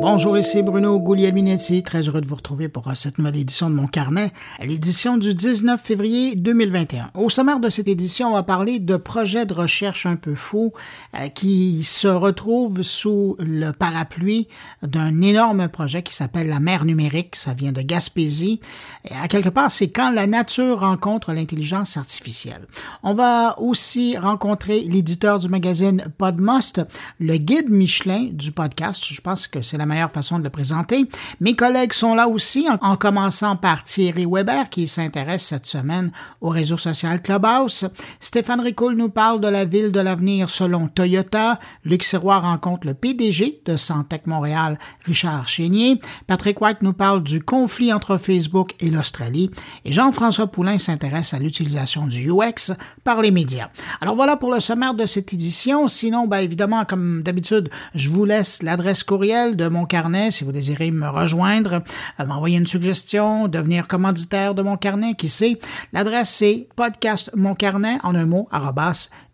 Bonjour, ici Bruno Guglielminetti. Très heureux de vous retrouver pour cette nouvelle édition de mon carnet, l'édition du 19 février 2021. Au sommaire de cette édition, on va parler de projets de recherche un peu fous euh, qui se retrouvent sous le parapluie d'un énorme projet qui s'appelle la mer numérique. Ça vient de Gaspésie. Et à quelque part, c'est quand la nature rencontre l'intelligence artificielle. On va aussi rencontrer l'éditeur du magazine Podmust, le guide Michelin du podcast. Je pense que c'est la meilleure façon de le présenter. Mes collègues sont là aussi, en, commençant par Thierry Weber, qui s'intéresse cette semaine au réseau social Clubhouse. Stéphane Ricoul nous parle de la ville de l'avenir selon Toyota. Luc Sirois rencontre le PDG de Santec Montréal, Richard Chénier. Patrick White nous parle du conflit entre Facebook et l'Australie. Et Jean-François Poulain s'intéresse à l'utilisation du UX par les médias. Alors voilà pour le sommaire de cette édition. Sinon, ben, évidemment, comme d'habitude, je vous laisse l'adresse courriel de mon mon carnet si vous désirez me rejoindre, euh, m'envoyer une suggestion, devenir commanditaire de mon carnet, qui sait? L'adresse c'est podcastmoncarnet en un mot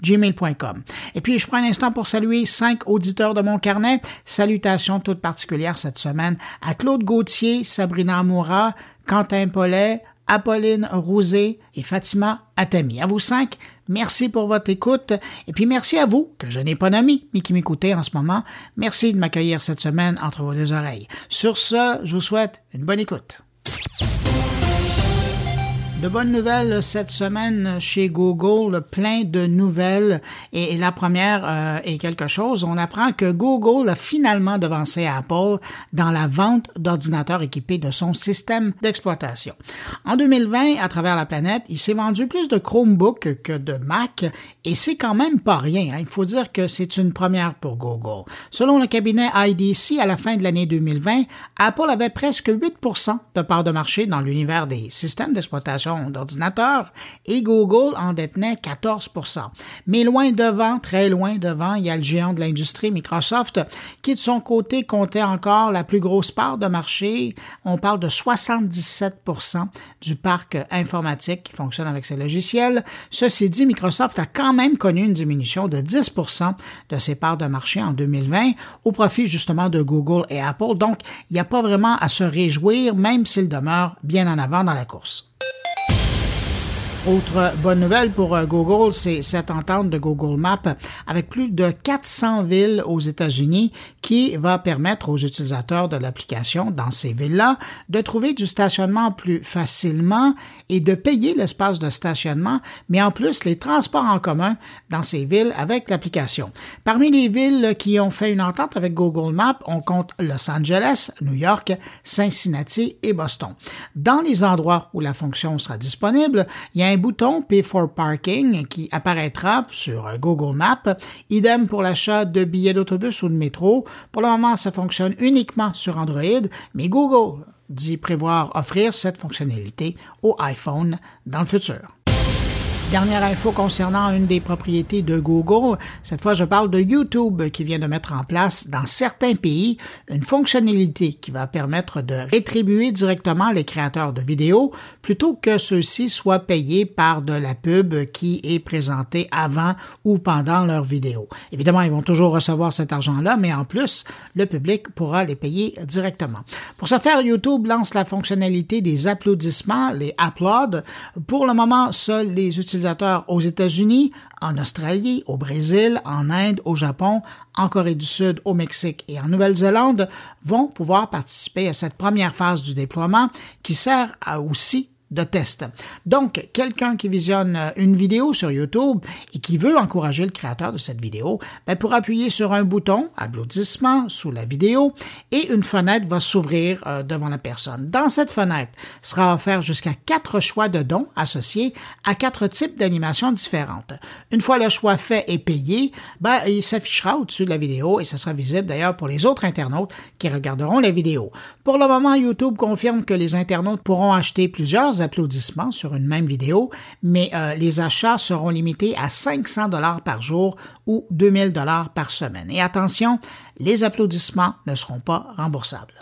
gmail.com. Et puis je prends un instant pour saluer cinq auditeurs de mon carnet. Salutations toutes particulières cette semaine à Claude Gauthier, Sabrina Amoura, Quentin Paulet, Apolline Rosé et Fatima Atami. À vous cinq, merci pour votre écoute et puis merci à vous, que je n'ai pas nommé, mais qui m'écoutez en ce moment. Merci de m'accueillir cette semaine entre vos deux oreilles. Sur ce, je vous souhaite une bonne écoute. De bonnes nouvelles cette semaine chez Google, plein de nouvelles. Et, la première euh, est quelque chose. On apprend que Google a finalement devancé Apple dans la vente d'ordinateurs équipés de son système d'exploitation. En 2020, à travers la planète, il s'est vendu plus de Chromebooks que de Mac et c'est quand même pas rien. Hein. Il faut dire que c'est une première pour Google. Selon le cabinet IDC, à la fin de l'année 2020, Apple avait presque 8% de part de marché dans l'univers des systèmes d'exploitation d'ordinateurs et Google en détenait 14 Mais loin devant, très loin devant, il y a le géant de l'industrie Microsoft qui de son côté comptait encore la plus grosse part de marché. On parle de 77% du parc informatique qui fonctionne avec ses logiciels. Ceci dit, Microsoft a quand même connu une diminution de 10% de ses parts de marché en 2020 au profit justement de Google et Apple. Donc, il n'y a pas vraiment à se réjouir, même s'il demeure bien en avant dans la course. Autre bonne nouvelle pour euh, Google, c'est cette entente de Google Maps avec plus de 400 villes aux États-Unis qui va permettre aux utilisateurs de l'application dans ces villes-là de trouver du stationnement plus facilement et de payer l'espace de stationnement, mais en plus les transports en commun dans ces villes avec l'application. Parmi les villes qui ont fait une entente avec Google Maps, on compte Los Angeles, New York, Cincinnati et Boston. Dans les endroits où la fonction sera disponible, il y a un bouton Pay for Parking qui apparaîtra sur Google Maps. Idem pour l'achat de billets d'autobus ou de métro. Pour le moment, ça fonctionne uniquement sur Android, mais Google dit prévoir offrir cette fonctionnalité au iPhone dans le futur. Dernière info concernant une des propriétés de Google. Cette fois, je parle de YouTube qui vient de mettre en place dans certains pays une fonctionnalité qui va permettre de rétribuer directement les créateurs de vidéos plutôt que ceux-ci soient payés par de la pub qui est présentée avant ou pendant leur vidéo. Évidemment, ils vont toujours recevoir cet argent-là, mais en plus, le public pourra les payer directement. Pour ce faire, YouTube lance la fonctionnalité des applaudissements, les applauds. Pour le moment, seuls les utilisateurs aux États-Unis, en Australie, au Brésil, en Inde, au Japon, en Corée du Sud, au Mexique et en Nouvelle-Zélande vont pouvoir participer à cette première phase du déploiement qui sert à aussi de test. Donc, quelqu'un qui visionne euh, une vidéo sur YouTube et qui veut encourager le créateur de cette vidéo, ben, pour appuyer sur un bouton, applaudissement, sous la vidéo, et une fenêtre va s'ouvrir euh, devant la personne. Dans cette fenêtre sera offert jusqu'à quatre choix de dons associés à quatre types d'animations différentes. Une fois le choix fait et payé, ben, il s'affichera au-dessus de la vidéo et ce sera visible d'ailleurs pour les autres internautes qui regarderont la vidéo. Pour le moment, YouTube confirme que les internautes pourront acheter plusieurs applaudissements sur une même vidéo, mais euh, les achats seront limités à 500 dollars par jour ou 2000 dollars par semaine. Et attention, les applaudissements ne seront pas remboursables.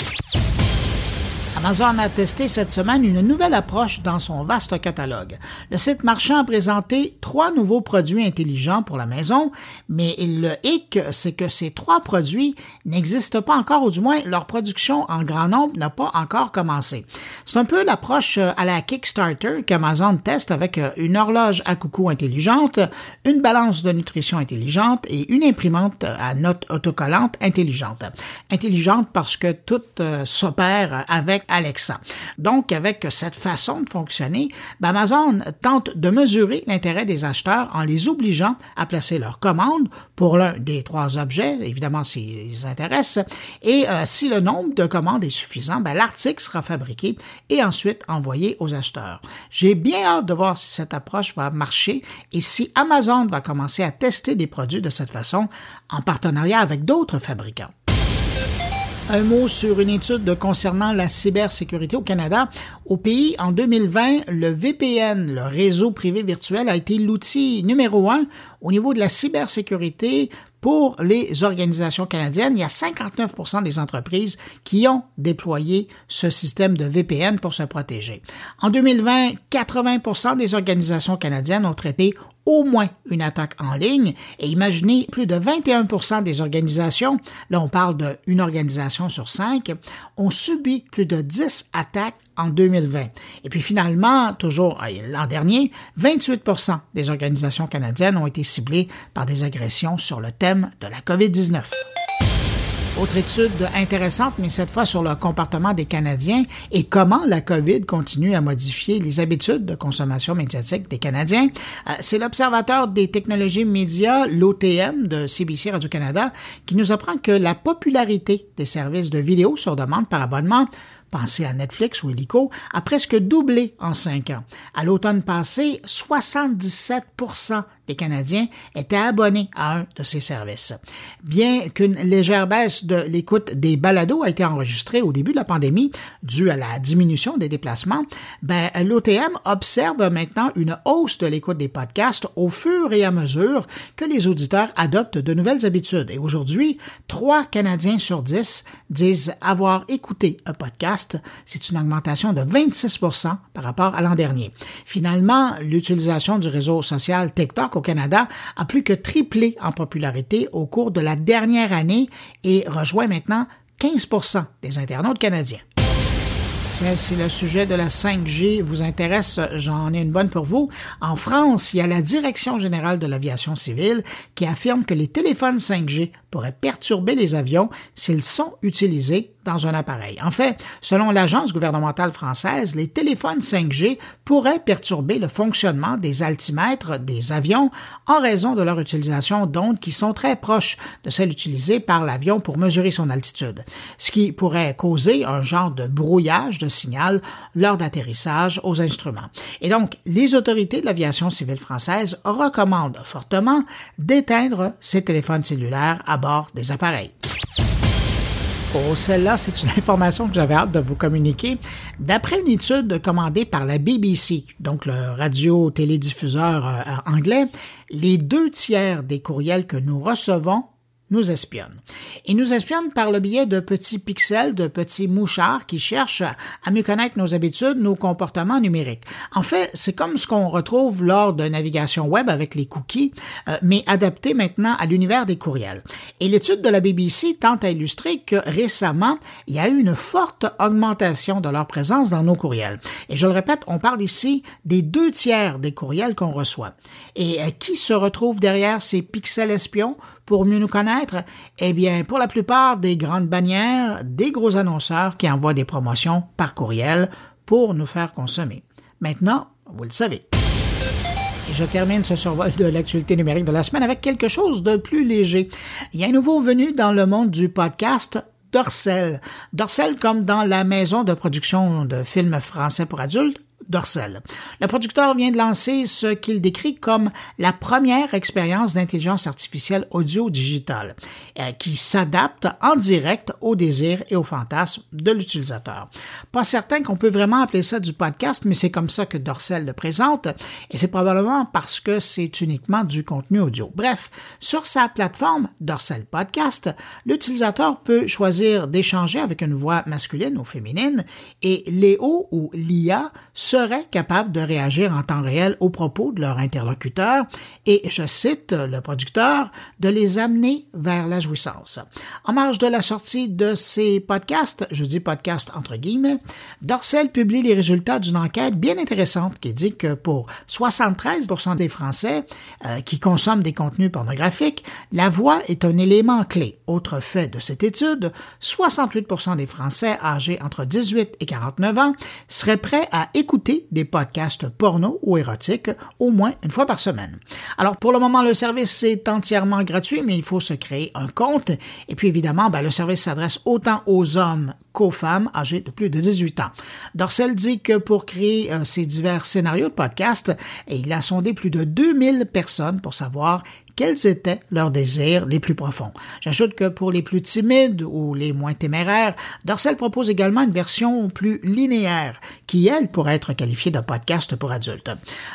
Amazon a testé cette semaine une nouvelle approche dans son vaste catalogue. Le site marchand a présenté trois nouveaux produits intelligents pour la maison, mais le hic, c'est que ces trois produits n'existent pas encore, ou du moins leur production en grand nombre n'a pas encore commencé. C'est un peu l'approche à la Kickstarter qu'Amazon teste avec une horloge à coucou intelligente, une balance de nutrition intelligente et une imprimante à notes autocollantes intelligente. Intelligente parce que tout euh, s'opère avec Alexa. Donc, avec cette façon de fonctionner, ben, Amazon tente de mesurer l'intérêt des acheteurs en les obligeant à placer leur commande pour l'un des trois objets, évidemment s'ils intéressent, et euh, si le nombre de commandes est suffisant, ben, l'article sera fabriqué et ensuite envoyé aux acheteurs. J'ai bien hâte de voir si cette approche va marcher et si Amazon va commencer à tester des produits de cette façon en partenariat avec d'autres fabricants. Un mot sur une étude concernant la cybersécurité au Canada. Au pays, en 2020, le VPN, le réseau privé virtuel, a été l'outil numéro un au niveau de la cybersécurité pour les organisations canadiennes, il y a 59% des entreprises qui ont déployé ce système de VPN pour se protéger. En 2020, 80% des organisations canadiennes ont traité au moins une attaque en ligne et imaginez plus de 21% des organisations, là on parle d'une organisation sur cinq, ont subi plus de 10 attaques en 2020. Et puis finalement, toujours euh, l'an dernier, 28% des organisations canadiennes ont été ciblées par des agressions sur le thème de la COVID-19. Autre étude intéressante, mais cette fois sur le comportement des Canadiens et comment la COVID continue à modifier les habitudes de consommation médiatique des Canadiens. Euh, c'est l'Observateur des technologies médias, l'OTM de CBC Radio-Canada, qui nous apprend que la popularité des services de vidéo sur demande par abonnement pensez à Netflix ou Helico, a presque doublé en cinq ans. À l'automne passé, 77 Canadiens étaient abonnés à un de ces services. Bien qu'une légère baisse de l'écoute des balados a été enregistrée au début de la pandémie due à la diminution des déplacements, ben, l'OTM observe maintenant une hausse de l'écoute des podcasts au fur et à mesure que les auditeurs adoptent de nouvelles habitudes. Et aujourd'hui, trois Canadiens sur dix disent avoir écouté un podcast. C'est une augmentation de 26% par rapport à l'an dernier. Finalement, l'utilisation du réseau social TikTok au Canada a plus que triplé en popularité au cours de la dernière année et rejoint maintenant 15% des internautes canadiens. si le sujet de la 5G vous intéresse, j'en ai une bonne pour vous. En France, il y a la Direction générale de l'aviation civile qui affirme que les téléphones 5G pourraient perturber les avions s'ils sont utilisés dans un appareil. En fait, selon l'agence gouvernementale française, les téléphones 5G pourraient perturber le fonctionnement des altimètres des avions en raison de leur utilisation d'ondes qui sont très proches de celles utilisées par l'avion pour mesurer son altitude, ce qui pourrait causer un genre de brouillage de signal lors d'atterrissage aux instruments. Et donc, les autorités de l'aviation civile française recommandent fortement d'éteindre ces téléphones cellulaires à bord des appareils. Oh, celle-là, c'est une information que j'avais hâte de vous communiquer. D'après une étude commandée par la BBC, donc le radio-télédiffuseur euh, anglais, les deux tiers des courriels que nous recevons nous espionne. Il nous espionne par le biais de petits pixels, de petits mouchards qui cherchent à mieux connaître nos habitudes, nos comportements numériques. En fait, c'est comme ce qu'on retrouve lors de navigation web avec les cookies, euh, mais adapté maintenant à l'univers des courriels. Et l'étude de la BBC tente à illustrer que récemment, il y a eu une forte augmentation de leur présence dans nos courriels. Et je le répète, on parle ici des deux tiers des courriels qu'on reçoit. Et euh, qui se retrouve derrière ces pixels espions? Pour mieux nous connaître? Eh bien, pour la plupart des grandes bannières, des gros annonceurs qui envoient des promotions par courriel pour nous faire consommer. Maintenant, vous le savez. Je termine ce survol de l'actualité numérique de la semaine avec quelque chose de plus léger. Il y a un nouveau venu dans le monde du podcast, Dorsel. Dorsel comme dans la maison de production de films français pour adultes, Dorsel. Le producteur vient de lancer ce qu'il décrit comme la première expérience d'intelligence artificielle audio-digitale, euh, qui s'adapte en direct aux désirs et aux fantasmes de l'utilisateur. Pas certain qu'on peut vraiment appeler ça du podcast, mais c'est comme ça que Dorsel le présente, et c'est probablement parce que c'est uniquement du contenu audio. Bref, sur sa plateforme Dorsel Podcast, l'utilisateur peut choisir d'échanger avec une voix masculine ou féminine, et Léo ou l'IA seraient capables de réagir en temps réel aux propos de leur interlocuteur et, je cite le producteur, de les amener vers la jouissance. En marge de la sortie de ces podcasts, je dis podcast entre guillemets, Dorsel publie les résultats d'une enquête bien intéressante qui dit que pour 73% des Français euh, qui consomment des contenus pornographiques, la voix est un élément clé. Autre fait de cette étude, 68 des Français âgés entre 18 et 49 ans seraient prêts à écouter des podcasts porno ou érotiques au moins une fois par semaine. Alors pour le moment, le service est entièrement gratuit, mais il faut se créer un compte. Et puis évidemment, ben, le service s'adresse autant aux hommes qu'aux femmes âgées de plus de 18 ans. Dorsel dit que pour créer euh, ces divers scénarios de podcast, il a sondé plus de 2000 personnes pour savoir quels étaient leurs désirs les plus profonds. J'ajoute que pour les plus timides ou les moins téméraires, Dorsel propose également une version plus linéaire qui, elle, pourrait être qualifiée de podcast pour adultes.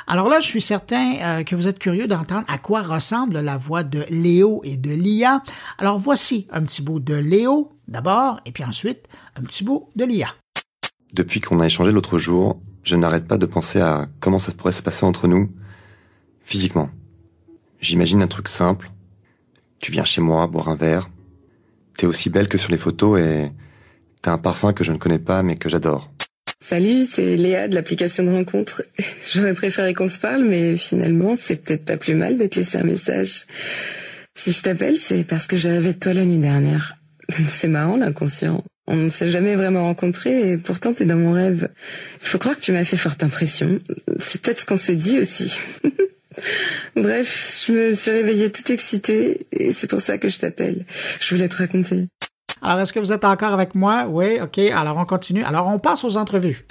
Alors là, je suis certain euh, que vous êtes curieux d'entendre à quoi ressemble la voix de Léo et de Lia. Alors voici un petit bout de Léo d'abord et puis ensuite un petit bout de Lia. Depuis qu'on a échangé l'autre jour, je n'arrête pas de penser à comment ça pourrait se passer entre nous, physiquement. J'imagine un truc simple. Tu viens chez moi boire un verre. T'es aussi belle que sur les photos et t'as un parfum que je ne connais pas mais que j'adore. Salut, c'est Léa de l'application de rencontre. J'aurais préféré qu'on se parle, mais finalement, c'est peut-être pas plus mal de te laisser un message. Si je t'appelle, c'est parce que j'ai rêvé de toi la nuit dernière. C'est marrant, l'inconscient. On ne s'est jamais vraiment rencontrés et pourtant t'es dans mon rêve. Il faut croire que tu m'as fait forte impression. C'est peut-être ce qu'on s'est dit aussi. Bref, je me suis réveillée toute excitée et c'est pour ça que je t'appelle. Je voulais te raconter. Alors, est-ce que vous êtes encore avec moi? Oui, OK. Alors, on continue. Alors, on passe aux entrevues.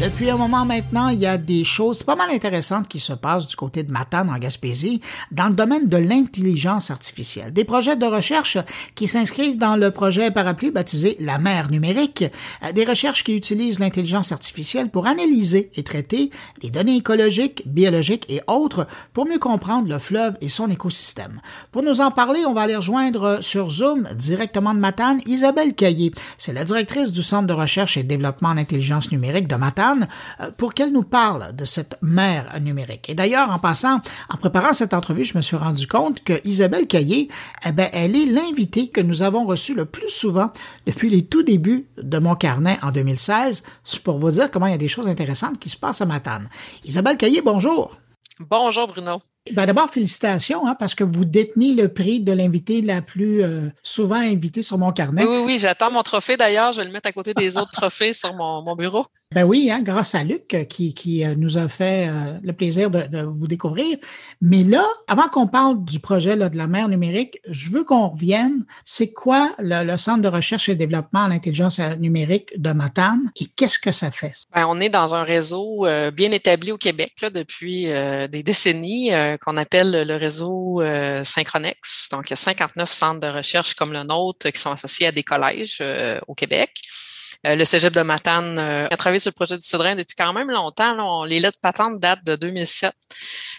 Depuis un moment maintenant, il y a des choses pas mal intéressantes qui se passent du côté de Matane en Gaspésie dans le domaine de l'intelligence artificielle. Des projets de recherche qui s'inscrivent dans le projet parapluie baptisé La mer numérique, euh, des recherches qui utilisent l'intelligence artificielle pour analyser et traiter les données écologiques, biologiques et autres pour mieux comprendre le fleuve et son écosystème. Pour nous en parler, on va aller rejoindre sur Zoom directement de Matane Isabelle Caillé. C'est la directrice du Centre de recherche et développement en intelligence numérique de Matane euh, pour qu'elle nous parle de cette mer numérique. Et d'ailleurs, en passant, en préparant cette entrevue, je me suis rendu compte que Isabelle Caillé, eh ben, elle est l'invitée que nous avons reçue le plus souvent depuis les tout débuts de mon carnet en 2016. C'est pour vous dire comment il y a des choses intéressantes qui se passent à Matane. Isabelle Caillé, bonjour. Bonjour Bruno. Ben D'abord, félicitations, hein, parce que vous détenez le prix de l'invité la plus euh, souvent invitée sur mon carnet. Oui, oui, oui j'attends mon trophée d'ailleurs. Je vais le mettre à côté des autres trophées sur mon, mon, bureau. Ben oui, hein, grâce à Luc euh, qui, qui euh, nous a fait le plaisir de, de, vous découvrir. Mais là, avant qu'on parle du projet là, de la mer numérique, je veux qu'on revienne. C'est quoi le, le, Centre de recherche et développement en intelligence numérique de Matane et qu'est-ce que ça fait? Ben, on est dans un réseau bien établi au Québec là, depuis des décennies euh, qu'on appelle le réseau euh, Synchronex. Donc, il y a 59 centres de recherche comme le nôtre qui sont associés à des collèges euh, au Québec. Le Cégep de Matane a travaillé sur le projet du Cédrin depuis quand même longtemps. les lettres patentes datent de 2007.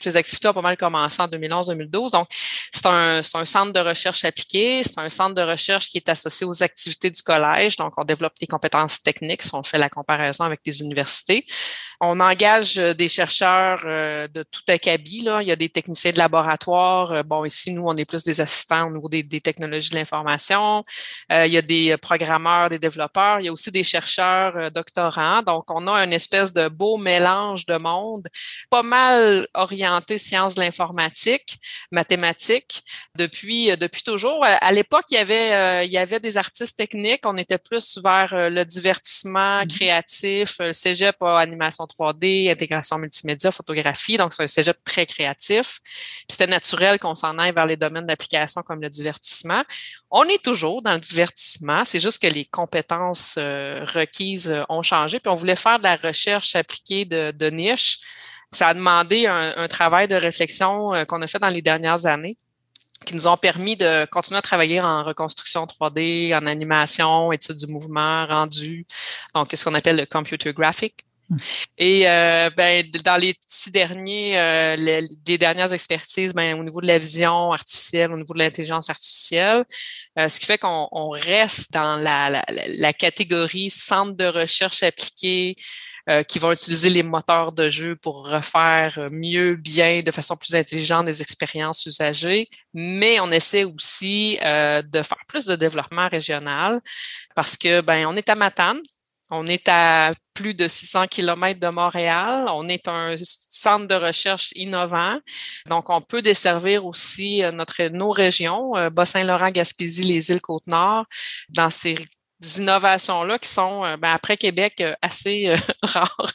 Les activités ont pas mal commencé en 2011-2012. Donc, c'est un, un, centre de recherche appliqué. C'est un centre de recherche qui est associé aux activités du collège. Donc, on développe des compétences techniques si on fait la comparaison avec les universités. On engage euh, des chercheurs euh, de tout acabit. Là. Il y a des techniciens de laboratoire. Euh, bon, ici, nous, on est plus des assistants au niveau des, des technologies de l'information. il y a des programmeurs, des développeurs. Il y a aussi des chercheurs doctorants. Donc, on a une espèce de beau mélange de monde, pas mal orienté sciences de l'informatique, mathématiques, depuis, depuis toujours. À l'époque, il y avait, il y avait des artistes techniques. On était plus vers le divertissement mm-hmm. créatif, cégep animation 3D, intégration multimédia, photographie. Donc, c'est un cégep très créatif. créatif. Puis c'était naturel qu'on s'en aille vers les domaines d'application comme le divertissement. On est toujours dans le divertissement, c'est juste que les compétences euh, requises ont changé. Puis on voulait faire de la recherche appliquée de, de niche. Ça a demandé un, travail de réflexion qu'on a fait dans les dernières années qui nous ont permis de continuer à travailler en reconstruction 3D, en animation, études du mouvement, rendu, donc ce qu'on appelle le computer graphic. Et euh, ben, dans les six derniers, euh, les, dernières expertises, ben, au niveau de la vision artificielle, au niveau de l'intelligence artificielle, euh, ce qui fait qu'on reste dans la, catégorie centre de recherche appliquée, qui vont utiliser les moteurs de jeu pour refaire mieux, bien, de façon plus intelligente des expériences usagées. Mais on essaie aussi de faire plus de développement régional parce que ben on est à Matane, on est à plus de 600 kilomètres de Montréal. On est un centre de recherche innovant. Donc, on peut desservir aussi euh, notre, nos régions, Bas-Saint-Laurent, Gaspésie, les îles Côte-Nord, dans ces innovations-là qui sont, euh, ben, après Québec, euh, assez euh, rares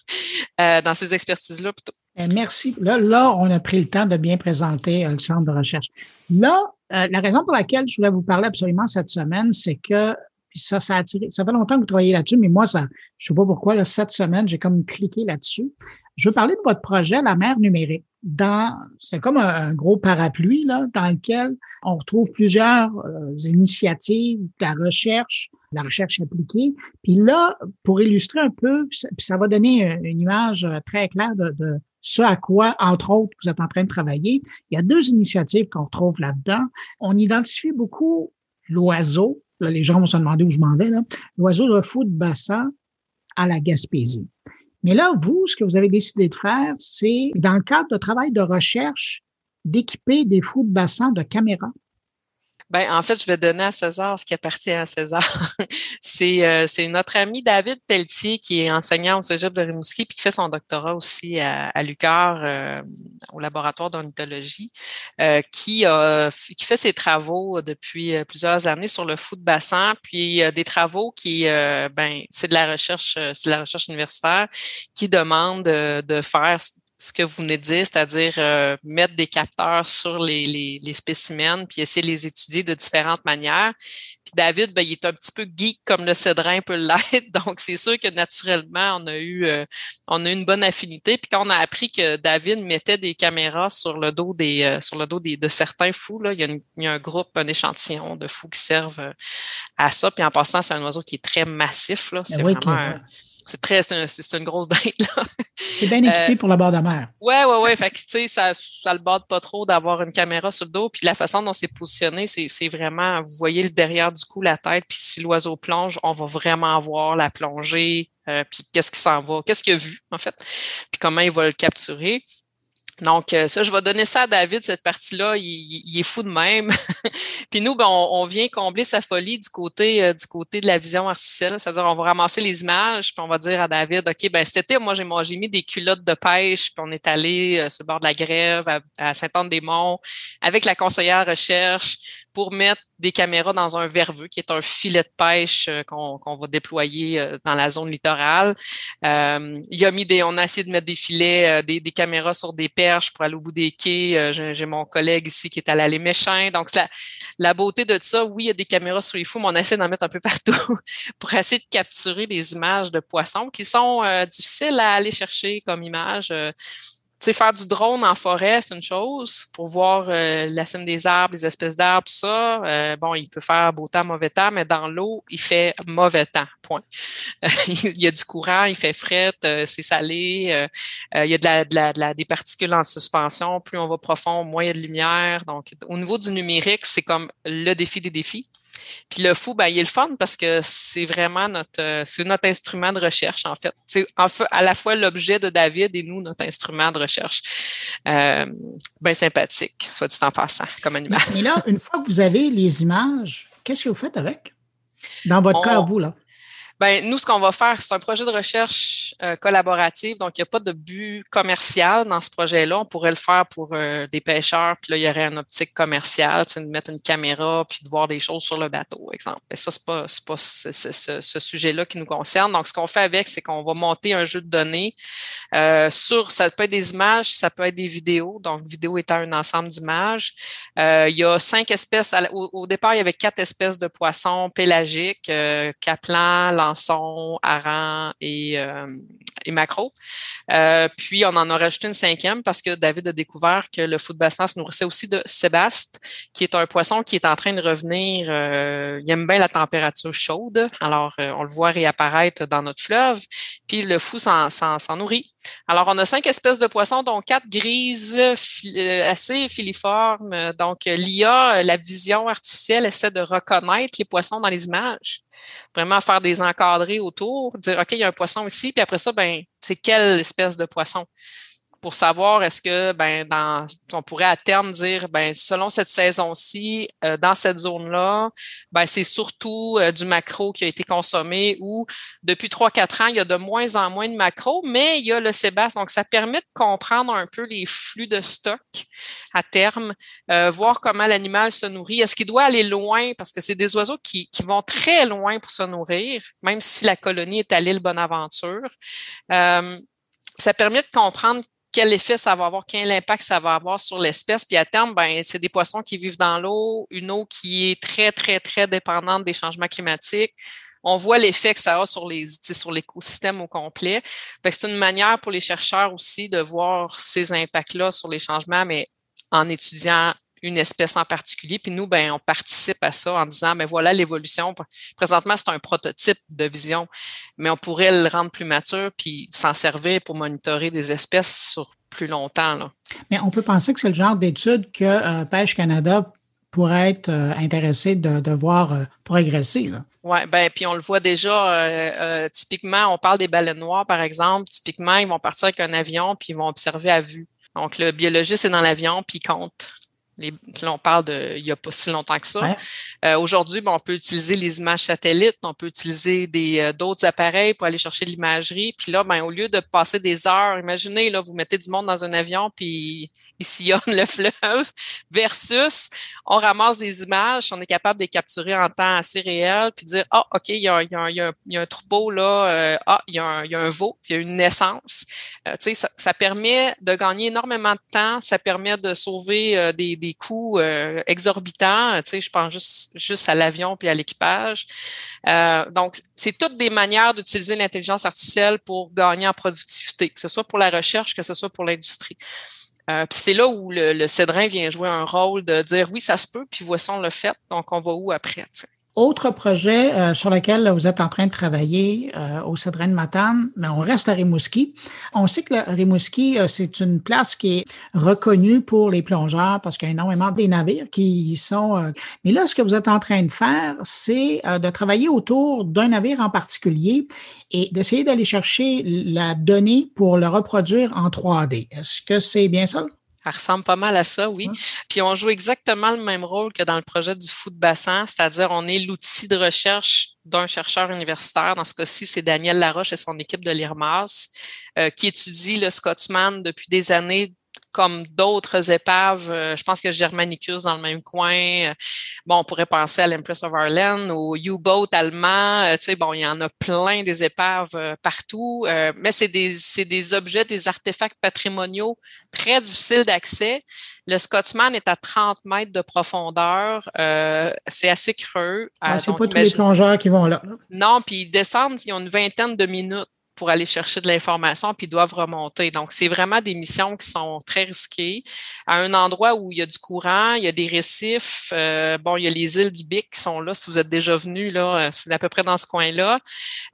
dans ces expertises-là plutôt. Merci. Là, là, on a pris le temps de bien présenter le centre de recherche. Là, la raison pour laquelle je voulais vous parler absolument cette semaine, c'est que ça, ça a attiré. Ça fait longtemps que vous travaillez là-dessus, mais moi, ça, je sais pas pourquoi, là, cette semaine, j'ai comme cliqué là-dessus. Je veux parler de votre projet, la mer numérique. Dans, c'est comme un, gros parapluie, là, dans lequel on retrouve plusieurs euh, initiatives, la recherche, la recherche appliquée. Puis là, pour illustrer un peu, puis ça, va donner une, image euh, très claire de, de ce à quoi, entre autres, vous êtes en train de travailler. Il y a deux initiatives qu'on retrouve là-dedans. On identifie beaucoup l'oiseau Là, les gens vont se demander où je m'en vais. L'oiseau de fou de bassin à la Gaspésie. Mais là, vous, ce que vous avez décidé de faire, c'est, dans le cadre de travail de recherche, d'équiper des fous de bassin de caméras ben, en fait, je vais donner à César ce qui appartient à César. c'est, euh, c'est notre ami David Pelletier qui est enseignant au Cégep de Rimouski puis qui fait son doctorat aussi à, à l'UQAR euh, au laboratoire d'ornithologie, euh, qui, qui fait ses travaux depuis plusieurs années sur le fou de bassin, puis des travaux qui, ben, c'est de la recherche, c'est de la recherche universitaire qui demande de faire ce que vous venez de dire, c'est-à-dire euh, mettre des capteurs sur les, les, les, spécimens puis essayer de les étudier de différentes manières. Puis David, ben, il est un petit peu geek comme le cédrin peut l'être, donc c'est sûr que naturellement, on a eu euh, on a eu une bonne affinité. Puis quand on a appris que David mettait des caméras sur le dos des euh, sur le dos des, de certains fous, là, il y, a il y a un groupe, un échantillon de fous qui servent à ça. Puis en passant, c'est un oiseau qui est très massif. Là. C'est vraiment c'est très, c'est, une grosse dinde, là. C'est bien équipé euh, pour la bord de mer. Ouais, ouais, ouais. fait que, tu sais, ça, ça le borde pas trop d'avoir une caméra sur le dos. Puis la façon dont c'est positionné, c'est, c'est vraiment, vous voyez le derrière du cou, la tête. Puis si l'oiseau plonge, on va vraiment voir la plongée. Euh, puis qu'est-ce qui s'en va, qu'est-ce qu'il a vu, en fait. Puis comment il va le capturer. Donc, euh, ça, je vais donner ça à David, cette partie-là. Il, est fou de même. puis nous, ben, on, vient combler sa folie du côté euh, du côté de la vision artificielle. C'est-à-dire, on va ramasser les images, puis on va dire à David, OK, ben cet été, moi, j'ai, j'ai mis des culottes de pêche, puis on est allé euh, sur le bord de la grève à, à Saint-Anne-des-Monts avec la conseillère recherche pour mettre des caméras dans un verveux, qui est un filet de pêche euh, qu'on va déployer euh, dans la zone littorale. Euh, a des, on a essayé de mettre des filets, des, caméras sur des perches pour aller au bout des quais. J'ai mon collègue ici qui est à l'allée Méchin. Donc, la, la beauté de ça, oui, il y a des caméras sur les fous, mais on essaie d'en mettre un peu partout pour essayer de capturer les images de poissons qui sont difficiles à aller chercher comme images faire du drone en forêt, c'est une chose. Pour voir euh, la cime des arbres, les espèces d'arbres, tout ça, euh, bon, il peut faire beau temps, mauvais temps, mais dans l'eau, il fait mauvais temps, point. il y a du courant, il fait fret, euh, c'est salé, il y a de la, de, la, de la, des particules en suspension. Plus on va profond, moins il y a de lumière. Donc, au niveau du numérique, c'est comme le défi des défis. Puis le fou, ben, il est le fun parce que c'est vraiment notre, euh, c'est notre instrument de recherche, en fait. C'est en fait, à la fois l'objet de David et nous, notre instrument de recherche. Euh, bien sympathique, soit dit en passant, comme animal. Mais là, une fois que vous avez les images, qu'est-ce que vous faites avec? Dans votre cas, vous, là? Ben, nous, ce qu'on va faire, c'est un projet de recherche euh, collaborative, donc il n'y a pas de but commercial dans ce projet-là. On pourrait le faire pour euh, des pêcheurs, puis là, il y aurait une optique commerciale, de mettre une caméra, puis de voir des choses sur le bateau, exemple. Mais ça, c'est pas, pas ce, ce, sujet-là qui nous concerne. Donc, ce qu'on fait avec, c'est qu'on va monter un jeu de données euh, sur, ça peut être des images, ça peut être des vidéos, donc vidéo étant un ensemble d'images. il y a cinq espèces, au, départ, il y avait quatre espèces de poissons pélagiques, caplan, hareng et, euh, macro. Euh, puis, on en a rajouté une cinquième parce que David a découvert que le foot bassin se nourrissait aussi de sébaste, qui est un poisson qui est en train de revenir. Euh, il aime bien la température chaude. Alors, on le voit réapparaître dans notre fleuve. Puis, le fou s'en nourrit. Alors, on a cinq espèces de poissons, dont quatre grises, assez filiformes. Donc, l'IA, la vision artificielle, essaie de reconnaître les poissons dans les images vraiment faire des encadrés autour, dire OK, il y a un poisson ici, puis après ça, ben, c'est quelle espèce de poisson? Pour savoir est-ce que ben dans on pourrait à terme dire ben selon cette saison-ci euh, dans cette zone-là ben c'est surtout euh, du macro qui a été consommé ou depuis 3 4 ans il y a de moins en moins de macro mais il y a le sébaste donc ça permet de comprendre un peu les flux de stock à terme euh, voir comment l'animal se nourrit. Est-ce qu'il doit aller loin? Parce que c'est des oiseaux qui, qui vont très loin pour se nourrir même si la colonie est à l'île Bonaventure. Ça permet de comprendre quel effet ça va avoir, quel impact ça va avoir sur l'espèce. Puis à terme, ben, c'est des poissons qui vivent dans l'eau, une eau qui est très, très, très dépendante des changements climatiques. On voit l'effet que ça a sur les sur l'écosystème au complet. C'est une manière pour les chercheurs aussi de voir ces impacts-là sur les changements, mais en étudiant une espèce en particulier. Puis nous, ben, on participe à ça en disant, mais ben, voilà l'évolution. Présentement, c'est un prototype de vision, mais on pourrait le rendre plus mature puis s'en servir pour monitorer des espèces sur plus longtemps. Là. Mais on peut penser que c'est le genre d'étude que euh, Pêche Canada pourrait être euh, intéressé de, voir euh, progresser. Oui, ben puis on le voit déjà. typiquement, on parle des baleines noires, par exemple. Typiquement, ils vont partir avec un avion puis ils vont observer à vue. Donc, le biologiste est dans l'avion puis il compte là, on parle de il n'y a pas si longtemps que ça. Euh, aujourd'hui, on peut utiliser les images satellites, on peut utiliser des euh, d'autres appareils pour aller chercher l'imagerie. Puis là, ben, au lieu de passer des heures, imaginez, là, vous mettez du monde dans un avion, puis il sillonne le fleuve, versus on ramasse des images, on est capable de les capturer en temps assez réel, puis dire Ah, OK, il y a, un troupeau là, euh, ah, il y, a un, un veau, il y a une naissance. tu sais, ça, permet de gagner énormément de temps, ça permet de sauver des, des des coûts euh, exorbitants. Tu sais, je pense juste, juste à l'avion puis à l'équipage. Euh, donc, c'est toutes des manières d'utiliser l'intelligence artificielle pour gagner en productivité, que ce soit pour la recherche, que ce soit pour l'industrie. Euh, puis c'est là où le, le Cédrin vient jouer un rôle de dire oui, ça se peut, puis voici on le fait, donc on va où après. Autre projet euh, sur lequel vous êtes en train de travailler euh, au Cédrin de Matane, mais on reste à Rimouski. On sait que Rimouski, euh, c'est une place qui est reconnue pour les plongeurs parce qu'il y a énormément des navires qui y sont. mais là, ce que vous êtes en train de faire, c'est de travailler autour d'un navire en particulier et d'essayer d'aller chercher la donnée pour le reproduire en 3D. Est-ce que c'est bien ça? Ça ressemble pas mal à ça, oui. Puis on joue exactement le même rôle que dans le projet du foot bassin, c'est-à-dire on est l'outil de recherche d'un chercheur universitaire. Dans ce cas-ci, c'est Daniel Laroche et son équipe de l'IRMAS euh, qui étudie le Scotsman depuis des années comme d'autres épaves. Euh, je pense que Germanicus dans le même coin. Euh, bon, on pourrait penser à l'Empress of Ireland, au U-boat allemand. Euh, tu sais, bon, il y en a plein des épaves partout, mais c'est des, c'est des objets, des artefacts patrimoniaux très difficiles d'accès. Le Scotsman est à 30 mètres de profondeur. c'est assez creux. Ah, c'est pas tous les plongeurs qui vont là. Non, puis ils descendent, ils ont une vingtaine de minutes pour aller chercher de l'information, puis ils doivent remonter. Donc, c'est vraiment des missions qui sont très risquées. À un endroit où il y a du courant, il y a des récifs, euh, bon, il y a les îles du Bic qui sont là. Si vous êtes déjà venu, là, euh, c'est à peu près dans ce coin-là.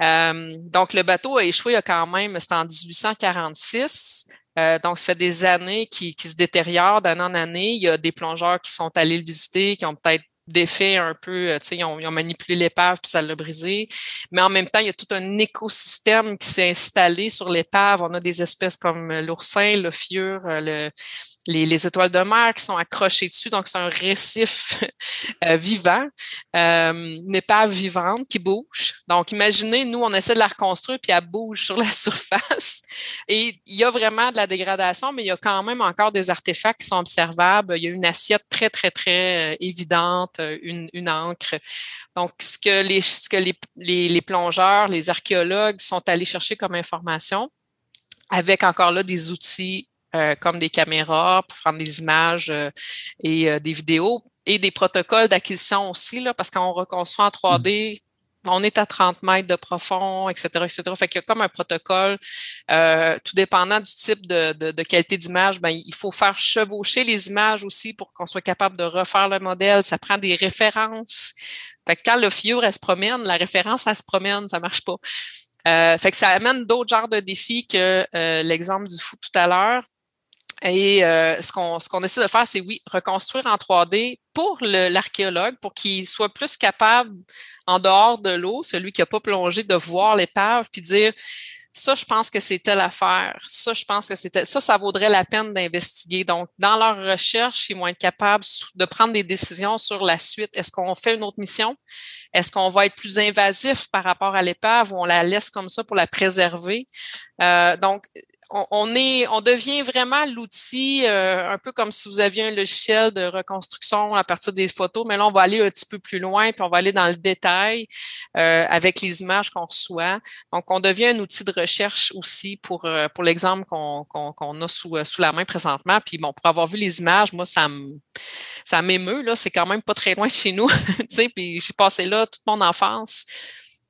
Euh, donc, le bateau a échoué quand même, c'était en 1846. donc, ça fait des années qu'il qui se détériore d'année en année. Il y a des plongeurs qui sont allés le visiter, qui ont peut-être défait un peu, euh, tu sais, ils ont, manipulé l'épave puis ça l'a brisé. Mais en même temps, il y a tout un écosystème qui s'est installé sur l'épave. On a des espèces comme l'oursin, le euh, le, les, étoiles de mer qui sont accrochées dessus, donc c'est un récif euh, vivant, euh, une épave vivante qui bouge. Donc, imaginez, nous, on essaie de la reconstruire, puis elle bouge sur la surface. Et il y a vraiment de la dégradation, mais il y a quand même encore des artefacts qui sont observables. Il y a une assiette très, très, très euh, évidente, une, une encre. Donc, ce que, les, ce que les, les, les plongeurs, les archéologues sont allés chercher comme information, avec encore là des outils euh, comme des caméras pour prendre des images euh, et euh, des vidéos et des protocoles d'acquisition aussi, là, parce qu'on reconstruit en 3D, on est à 30 mètres de profond, etc., etc. Fait qu'il y a comme un protocole, tout dépendant du type de, de, qualité d'image, ben, il faut faire chevaucher les images aussi pour qu'on soit capable de refaire le modèle. Ça prend des références. Fait que quand le fieur, elle se promène, la référence, elle se promène, ça marche pas. fait que ça amène d'autres genres de défis que l'exemple du fou tout à l'heure. Et euh, ce qu'on ce qu'on essaie de faire, c'est oui, reconstruire en 3D pour l'archéologue, pour qu'il soit plus capable, en dehors de l'eau, celui qui n'a pas plongé, de voir l'épave, puis dire ça, je pense que c'est telle affaire. Ça, je pense que c'était ça, ça vaudrait la peine d'investiguer. Donc, dans leur recherche, ils vont être capables de prendre des décisions sur la suite. Est-ce qu'on fait une autre mission? Est-ce qu'on va être plus invasif par rapport à l'épave ou on la laisse comme ça pour la préserver? Euh, donc, on, est, on devient vraiment l'outil, euh, un peu comme si vous aviez un logiciel de reconstruction à partir des photos, mais là, on va aller un petit peu plus loin, puis on va aller dans le détail euh, avec les images qu'on reçoit. Donc, on devient un outil de recherche aussi pour, euh, pour l'exemple qu'on qu'on a sous, sous la main présentement. Puis bon, pour avoir vu les images, moi, ça me ça m'émeut, là, c'est quand même pas très loin de chez nous. puis j'ai passé là toute mon enfance.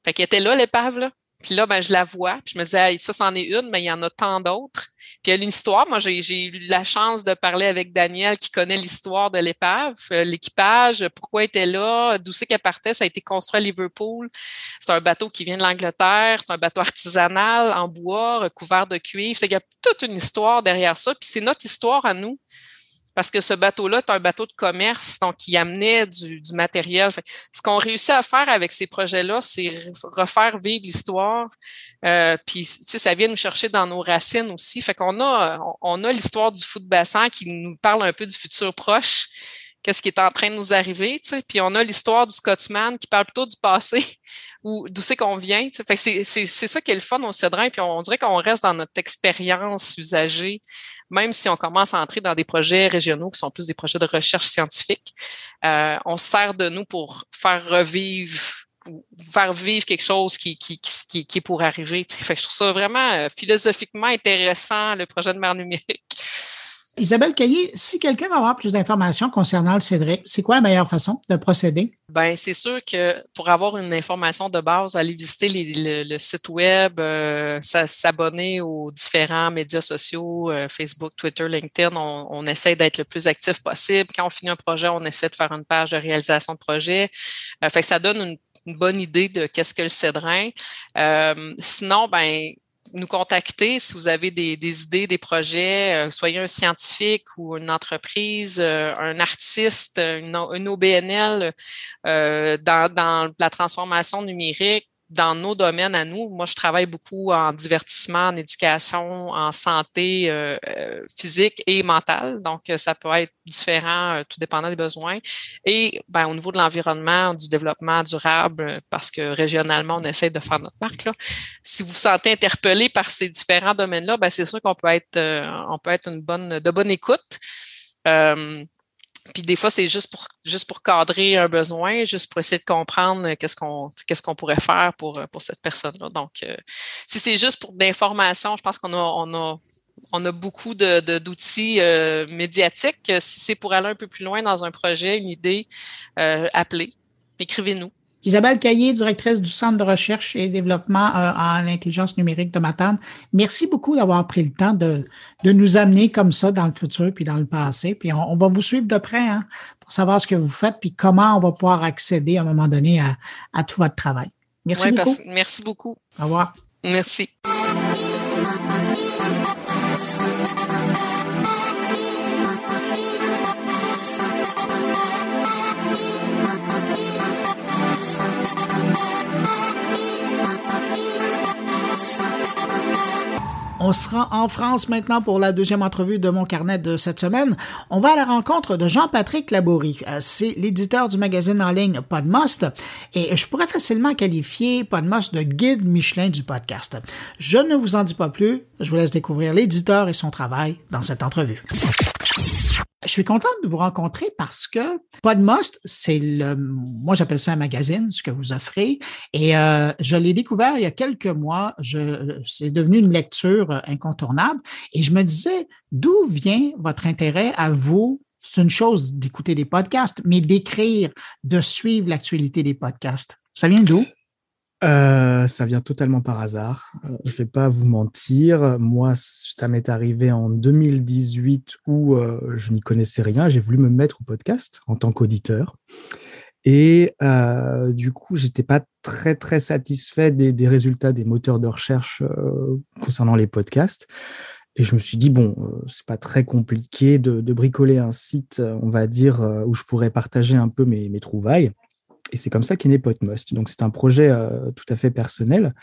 Fait qu'elle était là, l'épave, là. Puis là, ben, je la vois. Puis je me disais, ça, c'en est une, mais il y en a tant d'autres. Puis y a une histoire. Moi, j'ai eu la chance de parler avec Daniel qui connaît l'histoire de l'épave, euh, l'équipage, pourquoi elle était là, d'où c'est qu'elle partait. Ça a été construit à Liverpool. C'est un bateau qui vient de l'Angleterre. C'est un bateau artisanal en bois, recouvert de cuivre. Il y a toute une histoire derrière ça. Puis c'est notre histoire à nous parce que ce bateau-là est un bateau de commerce, donc il amenait du, matériel. ce qu'on réussit à faire avec ces projets-là, c'est refaire vivre l'histoire. Euh, puis, ça vient nous chercher dans nos racines aussi. Fait qu'on a, on a l'histoire du foot bassin qui nous parle un peu du futur proche qu'est-ce qui est en train de nous arriver, tu sais. Puis on a l'histoire du Scotsman qui parle plutôt du passé ou d'où c'est qu'on vient. Tu c'est, c'est, c'est ça qui est le fun au Cédrin. Puis on dirait qu'on reste dans notre expérience usagée même si on commence à entrer dans des projets régionaux qui sont plus des projets de recherche scientifique, euh, on sert de nous pour faire revivre faire vivre quelque chose qui, qui, qui, qui est pour arriver. Fait que je trouve ça vraiment euh, philosophiquement intéressant, le projet de mer numérique. Isabelle Caillé, si quelqu'un veut avoir plus d'informations concernant le Cédric, c'est quoi la meilleure façon de procéder? Ben, c'est sûr que pour avoir une information de base, aller visiter le, site web, euh, s'abonner aux différents médias sociaux, euh, Facebook, Twitter, LinkedIn. On, on essaie d'être le plus actif possible. Quand on finit un projet, on essaie de faire une page de réalisation de projet. Euh, fait que ça donne une, bonne idée de qu'est-ce que le Cédrin. sinon, ben nous contacter si vous avez des, idées, des projets, euh, soyez un scientifique ou une entreprise, euh, un artiste, une, OBNL euh, dans la transformation numérique dans nos domaines à nous, moi, je travaille beaucoup en divertissement, en éducation, en santé euh, euh, physique et mentale. Donc, euh, ça peut être différent, tout dépendant des besoins. Et ben, au niveau de l'environnement, du développement durable, parce que régionalement, on essaie de faire notre marque. Là. Si vous vous sentez interpellé par ces différents domaines-là, ben, c'est sûr qu'on peut être, on peut être une bonne, de bonne écoute. Puis des fois, c'est juste pour juste pour cadrer un besoin, juste pour essayer de comprendre euh, qu'est-ce qu'on qu'est-ce qu'on pourrait faire pour, euh, pour cette personne-là. Donc, euh, si c'est juste pour d'information, je pense qu'on a on a on a beaucoup de, d'outils médiatiques. Si c'est pour aller un peu plus loin dans un projet, une idée, appelez, écrivez-nous. Isabelle Caillé, directrice du Centre de recherche et développement euh, en intelligence numérique de Matane, merci beaucoup d'avoir pris le temps de, de nous amener comme ça dans le futur puis dans le passé. Puis on, va vous suivre de près hein, pour savoir ce que vous faites puis comment on va pouvoir accéder à un moment donné à, à tout votre travail. Merci beaucoup. merci beaucoup. Au revoir. Merci. On sera en France maintenant pour la deuxième entrevue de mon carnet de cette semaine. On va à la rencontre de Jean-Patrick Labourie. Euh, c'est l'éditeur du magazine en ligne Podmost et je pourrais facilement qualifier Podmost de guide Michelin du podcast. Je ne vous en dis pas plus. Je vous laisse découvrir l'éditeur et son travail dans cette entrevue. Je suis contente de vous rencontrer parce que Podmost, c'est le, moi j'appelle ça un magazine, ce que vous offrez, et euh, je l'ai découvert il y a quelques mois. Je, c'est devenu une lecture incontournable, et je me disais d'où vient votre intérêt à vous? C'est une chose d'écouter des podcasts, mais d'écrire, de suivre l'actualité des podcasts. Ça vient d'où? Euh, ça vient totalement par hasard. Euh, je vais pas vous mentir. Moi, ça m'est arrivé en 2018 où euh, je n'y connaissais rien. J'ai voulu me mettre au podcast en tant qu'auditeur. Et du coup, j'étais pas très très satisfait des, résultats des moteurs de recherche concernant les podcasts. Et je me suis dit bon, c'est pas très compliqué de, bricoler un site, on va dire, où je pourrais partager un peu mes trouvailles. Et c'est comme ça qu'est né Potmust. Donc c'est un projet euh, tout à fait personnel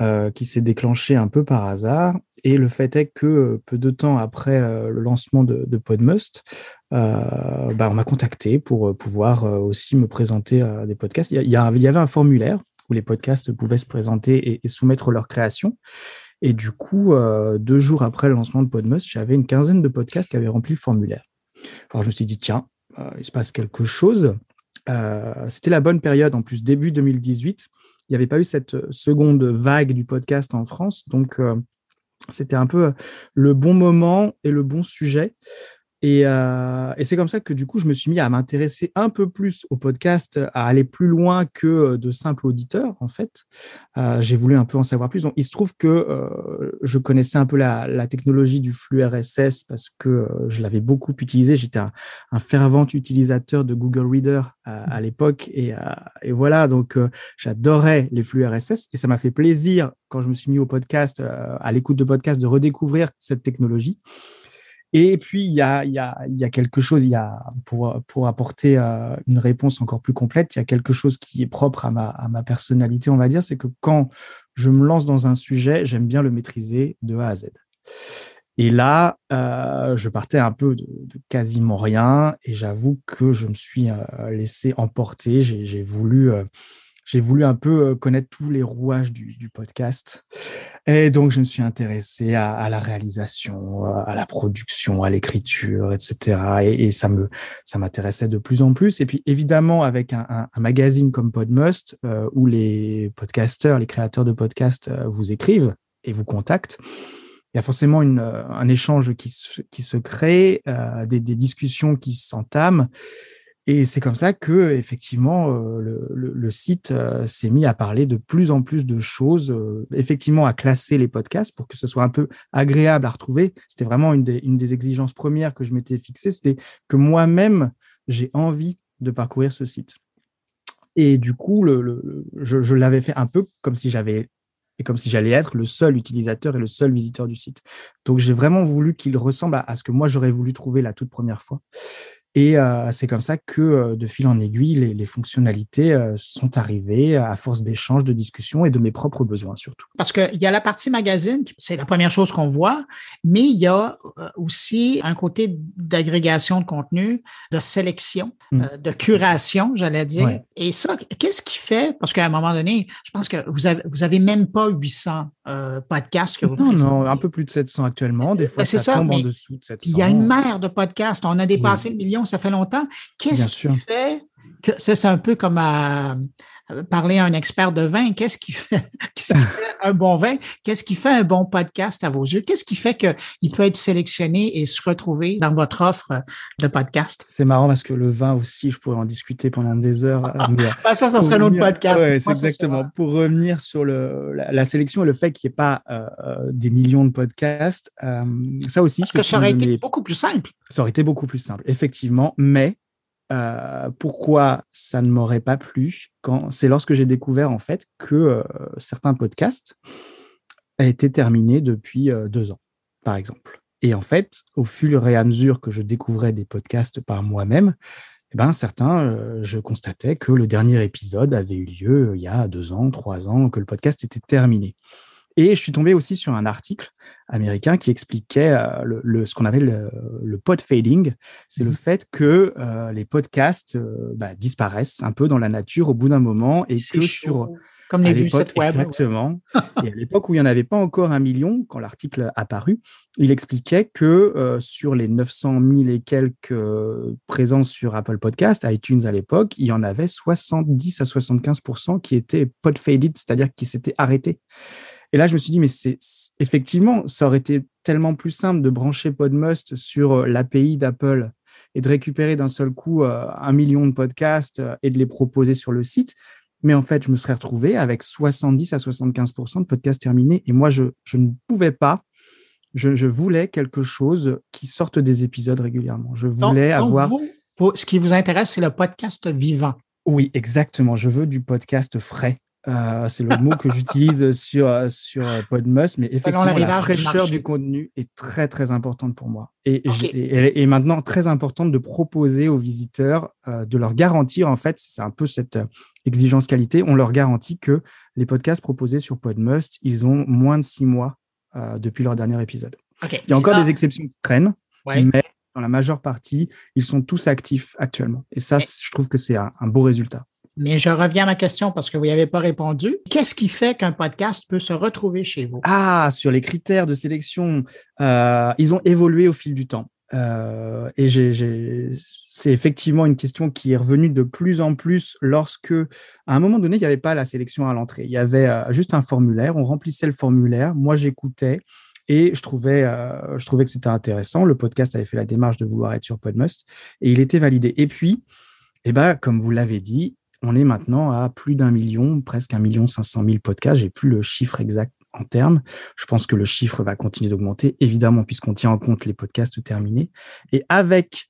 euh, qui s'est déclenché un peu par hasard. Et le fait est que euh, peu de temps après le lancement de, de Podmust, bah, on m'a contacté pour pouvoir aussi me présenter des podcasts. Il y, avait un formulaire où les podcasts pouvaient se présenter et, soumettre leur création. Et du coup, deux jours après le lancement de Podmust, j'avais une quinzaine de podcasts qui avaient rempli le formulaire. Alors je me suis dit, tiens, il se passe quelque chose. Euh, c'était la bonne période, en plus, début 2018. Il n'y avait pas eu cette seconde vague du podcast en France. Donc, euh, c'était un peu le bon moment et le bon sujet. Euh, et, c'est comme ça que du coup, je me suis mis à m'intéresser un peu plus au podcast, à aller plus loin que euh, de simples auditeurs, en fait. Euh, j'ai voulu un peu en savoir plus. Donc, il se trouve que je connaissais un peu la, technologie du flux RSS parce que je l'avais beaucoup utilisé. J'étais un, fervent utilisateur de Google Reader à, l'époque. Et, et, voilà, donc j'adorais les flux RSS et ça m'a fait plaisir quand je me suis mis au podcast, à l'écoute de podcast, de redécouvrir cette technologie. Et puis, il y a, quelque chose, pour, apporter euh, une réponse encore plus complète, il y a quelque chose qui est propre à ma, personnalité, on va dire, c'est que quand je me lance dans un sujet, j'aime bien le maîtriser de A à Z. Et là, euh, je partais un peu de, quasiment rien et j'avoue que je me suis euh, laissé emporter. J'ai voulu j'ai voulu un peu euh, connaître tous les rouages du, podcast. Et donc, je me suis intéressé à, la réalisation, à la production, à l'écriture, etc. Et, ça me, ça m'intéressait de plus en plus. Et puis, évidemment, avec un, magazine comme Podmust, euh, où les podcasteurs, les créateurs de podcasts euh, vous écrivent et vous contactent, il y a forcément un échange qui se, crée, des, discussions qui s'entament. Et c'est comme ça que effectivement euh, le, site euh, s'est mis à parler de plus en plus de choses, euh, effectivement à classer les podcasts pour que ce soit un peu agréable à retrouver. C'était vraiment une des, exigences premières que je m'étais fixée, c'était que moi-même j'ai envie de parcourir ce site. Et du coup, je, l'avais fait un peu comme si j'avais et comme si j'allais être le seul utilisateur et le seul visiteur du site. Donc j'ai vraiment voulu qu'il ressemble à, ce que moi j'aurais voulu trouver la toute première fois. Et euh, c'est comme ça que, euh, de fil en aiguille, les, les fonctionnalités euh, sont arrivées à force d'échanges, de discussions et de mes propres besoins surtout. Parce qu'il y a la partie magazine, c'est la première chose qu'on voit, mais il y a aussi un côté d'agrégation de contenu, de sélection, mmh. de curation, j'allais dire. Et ça, qu'est-ce qui fait, parce qu'à un moment donné, je pense que vous avez, vous avez même pas 800 podcasts que vous Non, non, un peu plus de 700 actuellement. Des fois, ça, ça, tombe en dessous de 700. Il y a une mer de podcasts. On a dépassé le million ça fait longtemps. Qu'est-ce qui fait que c'est un peu comme à, parler à un expert de vin. Qu'est-ce qui fait, un bon vin? Qu'est-ce qui fait un bon podcast à vos yeux? Qu'est-ce qui fait qu'il peut être sélectionné et se retrouver dans votre offre de podcast? C'est marrant parce que le vin aussi, je pourrais en discuter pendant des heures. Ah, ça, ça serait un autre podcast. Oui, c'est exactement. Pour revenir sur le, la, sélection et le fait qu'il n'y ait pas euh, euh, des millions de podcasts, euh, ça aussi, que ça aurait été beaucoup plus simple. Ça aurait été beaucoup plus simple, effectivement. Mais euh, pourquoi ça ne m'aurait pas plu quand c'est lorsque j'ai découvert en fait que euh, certains podcasts été terminés depuis euh, deux ans, par exemple. Et en fait, au fur et à mesure que je découvrais des podcasts par moi-même, eh ben, certains, je constatais que le dernier épisode avait eu lieu il y a deux ans, trois ans, que le podcast était terminé. Et je suis tombé aussi sur un article américain qui expliquait euh, le, ce qu'on appelle le, pod fading. C'est le mmh. fait que euh, les podcasts euh, bah, disparaissent un peu dans la nature au bout d'un moment et que sur comme les vues web. Exactement. et à l'époque où il n'y en avait pas encore un million, quand l'article apparu, il expliquait que sur les 900 000 et quelques présents sur Apple Podcast, iTunes à l'époque, il y en avait 70 à 75% qui étaient pod faded, c'est-à-dire qui s'étaient arrêtés. Et là, je me suis dit, mais c'est effectivement, ça aurait été tellement plus simple de brancher Podmust sur euh, l'API d'Apple et de récupérer d'un seul coup euh, un million de podcasts euh, et de les proposer sur le site. Mais en fait, je me serais retrouvé avec 70 à 75% de podcasts terminés. Et moi, je, je ne pouvais pas. Je, je, voulais quelque chose qui sorte des épisodes régulièrement. Je voulais avoir. Vous, ce qui vous intéresse, c'est le podcast vivant. Oui, exactement. Je veux du podcast frais. Euh, c'est le mot que j'utilise sur, sur Podmus, mais effectivement, la fraîcheur du, contenu est très, très importante pour moi. Et, et, maintenant très importante de proposer aux visiteurs, euh, de leur garantir, en fait, c'est un peu cette euh, exigence qualité, on leur garantit que les podcasts proposés sur Podmust, ils ont moins de six mois depuis leur dernier épisode. Il y a encore des exceptions qui traînent, mais dans la majeure partie, ils sont tous actifs actuellement. Et ça, je trouve que c'est un beau résultat. Mais je reviens à ma question parce que vous n'y avez pas répondu. Qu'est-ce qui fait qu'un podcast peut se retrouver chez vous? Ah, sur les critères de sélection, euh, ils ont évolué au fil du temps. Euh, et c'est effectivement une question qui est revenue de plus en plus lorsque, à un moment donné, il n'y avait pas la sélection à l'entrée. Il y avait euh, juste un formulaire, on remplissait le formulaire, moi j'écoutais et je trouvais, que c'était intéressant. Le podcast avait fait la démarche de vouloir être sur Podmust et il était validé. Et puis, eh ben, comme vous l'avez dit, on est maintenant à plus d'un million, presque un million cinq cent mille podcasts. J'ai plus le chiffre exact en termes. Je pense que le chiffre va continuer d'augmenter, évidemment, puisqu'on tient en compte les podcasts terminés. Et avec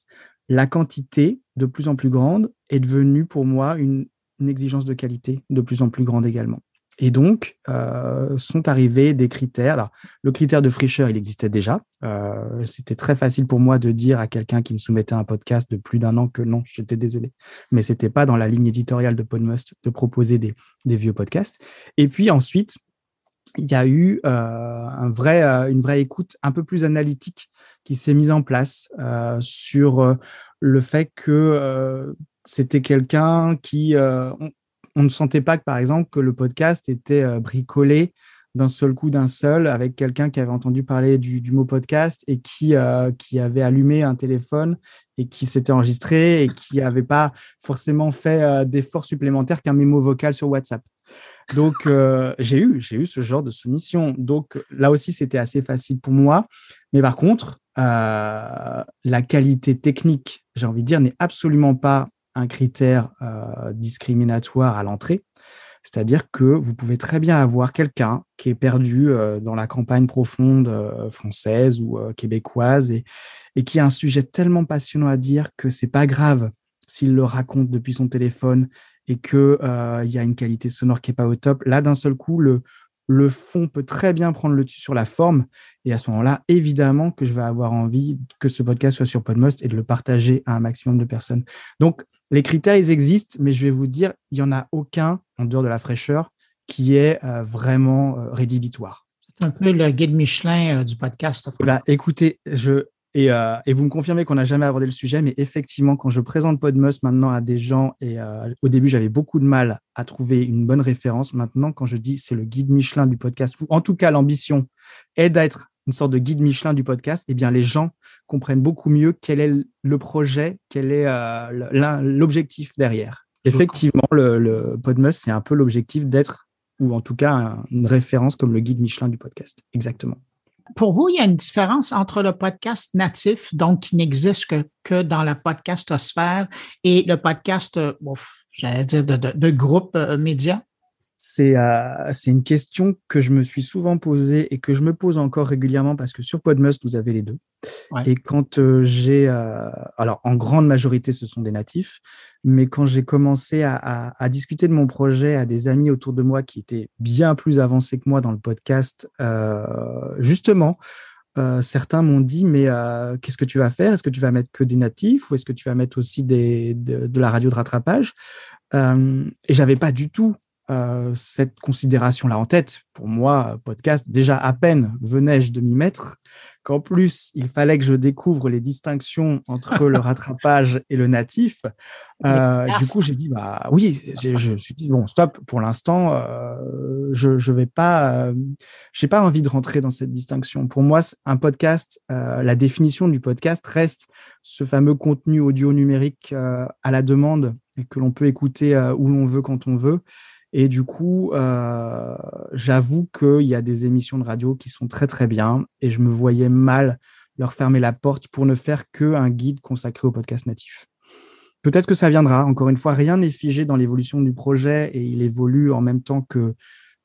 la quantité de plus en plus grande est devenue pour moi une exigence de qualité de plus en plus grande également. Et donc, euh, sont arrivés des critères. Alors, le critère de fraîcheur, il existait déjà. Euh, c'était très facile pour moi de dire à quelqu'un qui me soumettait un podcast de plus d'un an que non, j'étais désolé. Mais c'était pas dans la ligne éditoriale de Podmust de proposer des, vieux podcasts. Et puis ensuite, il y a eu euh, une vraie écoute un peu plus analytique qui s'est mise en place sur le fait que c'était quelqu'un qui ne sentait pas que, par exemple, que le podcast était euh, bricolé d'un seul coup, d'un seul, avec quelqu'un qui avait entendu parler du, mot podcast et qui, euh, qui avait allumé un téléphone et qui s'était enregistré et qui n'avait pas forcément fait euh, d'efforts supplémentaires qu'un mémo vocal sur WhatsApp. Donc, j'ai eu, j'ai eu ce genre de soumission. Donc, là aussi, c'était assez facile pour moi. Mais par contre, la qualité technique, j'ai envie de dire, n'est absolument pas un critère euh, discriminatoire à l'entrée. C'est-à-dire que vous pouvez très bien avoir quelqu'un qui est perdu euh, dans la campagne profonde euh, française ou québécoise et, qui a un sujet tellement passionnant à dire que c'est pas grave s'il le raconte depuis son téléphone et qu'il il y a une qualité sonore qui est pas au top. Là, d'un seul coup, le, le fond peut très bien prendre le dessus sur la forme. Et à ce moment-là, évidemment que je vais avoir envie que ce podcast soit sur Podmost et de le partager à un maximum de personnes. Donc, les critères, ils existent, mais je vais vous dire, il n'y en a aucun, en dehors de la fraîcheur, qui est euh, vraiment euh, rédhibitoire. C'est un peu le guide Michelin euh, du podcast. Bah, écoutez, je, et, vous me confirmez qu'on n'a jamais abordé le sujet, mais effectivement, quand je présente Podmus maintenant à des gens, et au début, j'avais beaucoup de mal à trouver une bonne référence. Maintenant, quand je dis c'est le guide Michelin du podcast, ou en tout cas, l'ambition est d'être une sorte de guide Michelin du podcast, eh bien, les gens comprennent beaucoup mieux quel est le projet, quel est euh, l'objectif derrière. Effectivement, le, le Podmus, c'est un peu l'objectif d'être, ou en tout cas, une référence comme le guide Michelin du podcast. Exactement. Pour vous, il y a une différence entre le podcast natif, donc qui n'existe que, que dans la podcastosphère, et le podcast, euh, j'allais dire, de, de, groupe euh, média? Euh, c'est une question que je me suis souvent posée et que je me pose encore régulièrement parce que sur Podmust, vous avez les deux. Et quand euh, j'ai, euh, alors en grande majorité, ce sont des natifs, mais quand j'ai commencé à, discuter de mon projet à des amis autour de moi qui étaient bien plus avancés que moi dans le podcast, justement, certains m'ont dit mais qu'est-ce que tu vas faire? Est-ce que tu vas mettre que des natifs ou est-ce que tu vas mettre aussi des, de, de la radio de rattrapage? Et j'avais pas du tout cette considération-là en tête. Pour moi, podcast, déjà à peine venais-je de m'y mettre, qu'en plus, il fallait que je découvre les distinctions entre le rattrapage et le natif. Euh, du coup, j'ai dit, bah oui, je, me suis dit, bon, stop, pour l'instant, euh, je ne vais pas, euh, j'ai pas envie de rentrer dans cette distinction. Pour moi, un podcast, la définition du podcast reste ce fameux contenu audio numérique à la demande et que l'on peut écouter où l'on veut, quand on veut. Et du coup, euh, j'avoue qu'il y a des émissions de radio qui sont très très bien et je me voyais mal leur fermer la porte pour ne faire qu'un guide consacré au podcast natif. Peut-être que ça viendra. Encore une fois, rien n'est figé dans l'évolution du projet et il évolue en même temps que,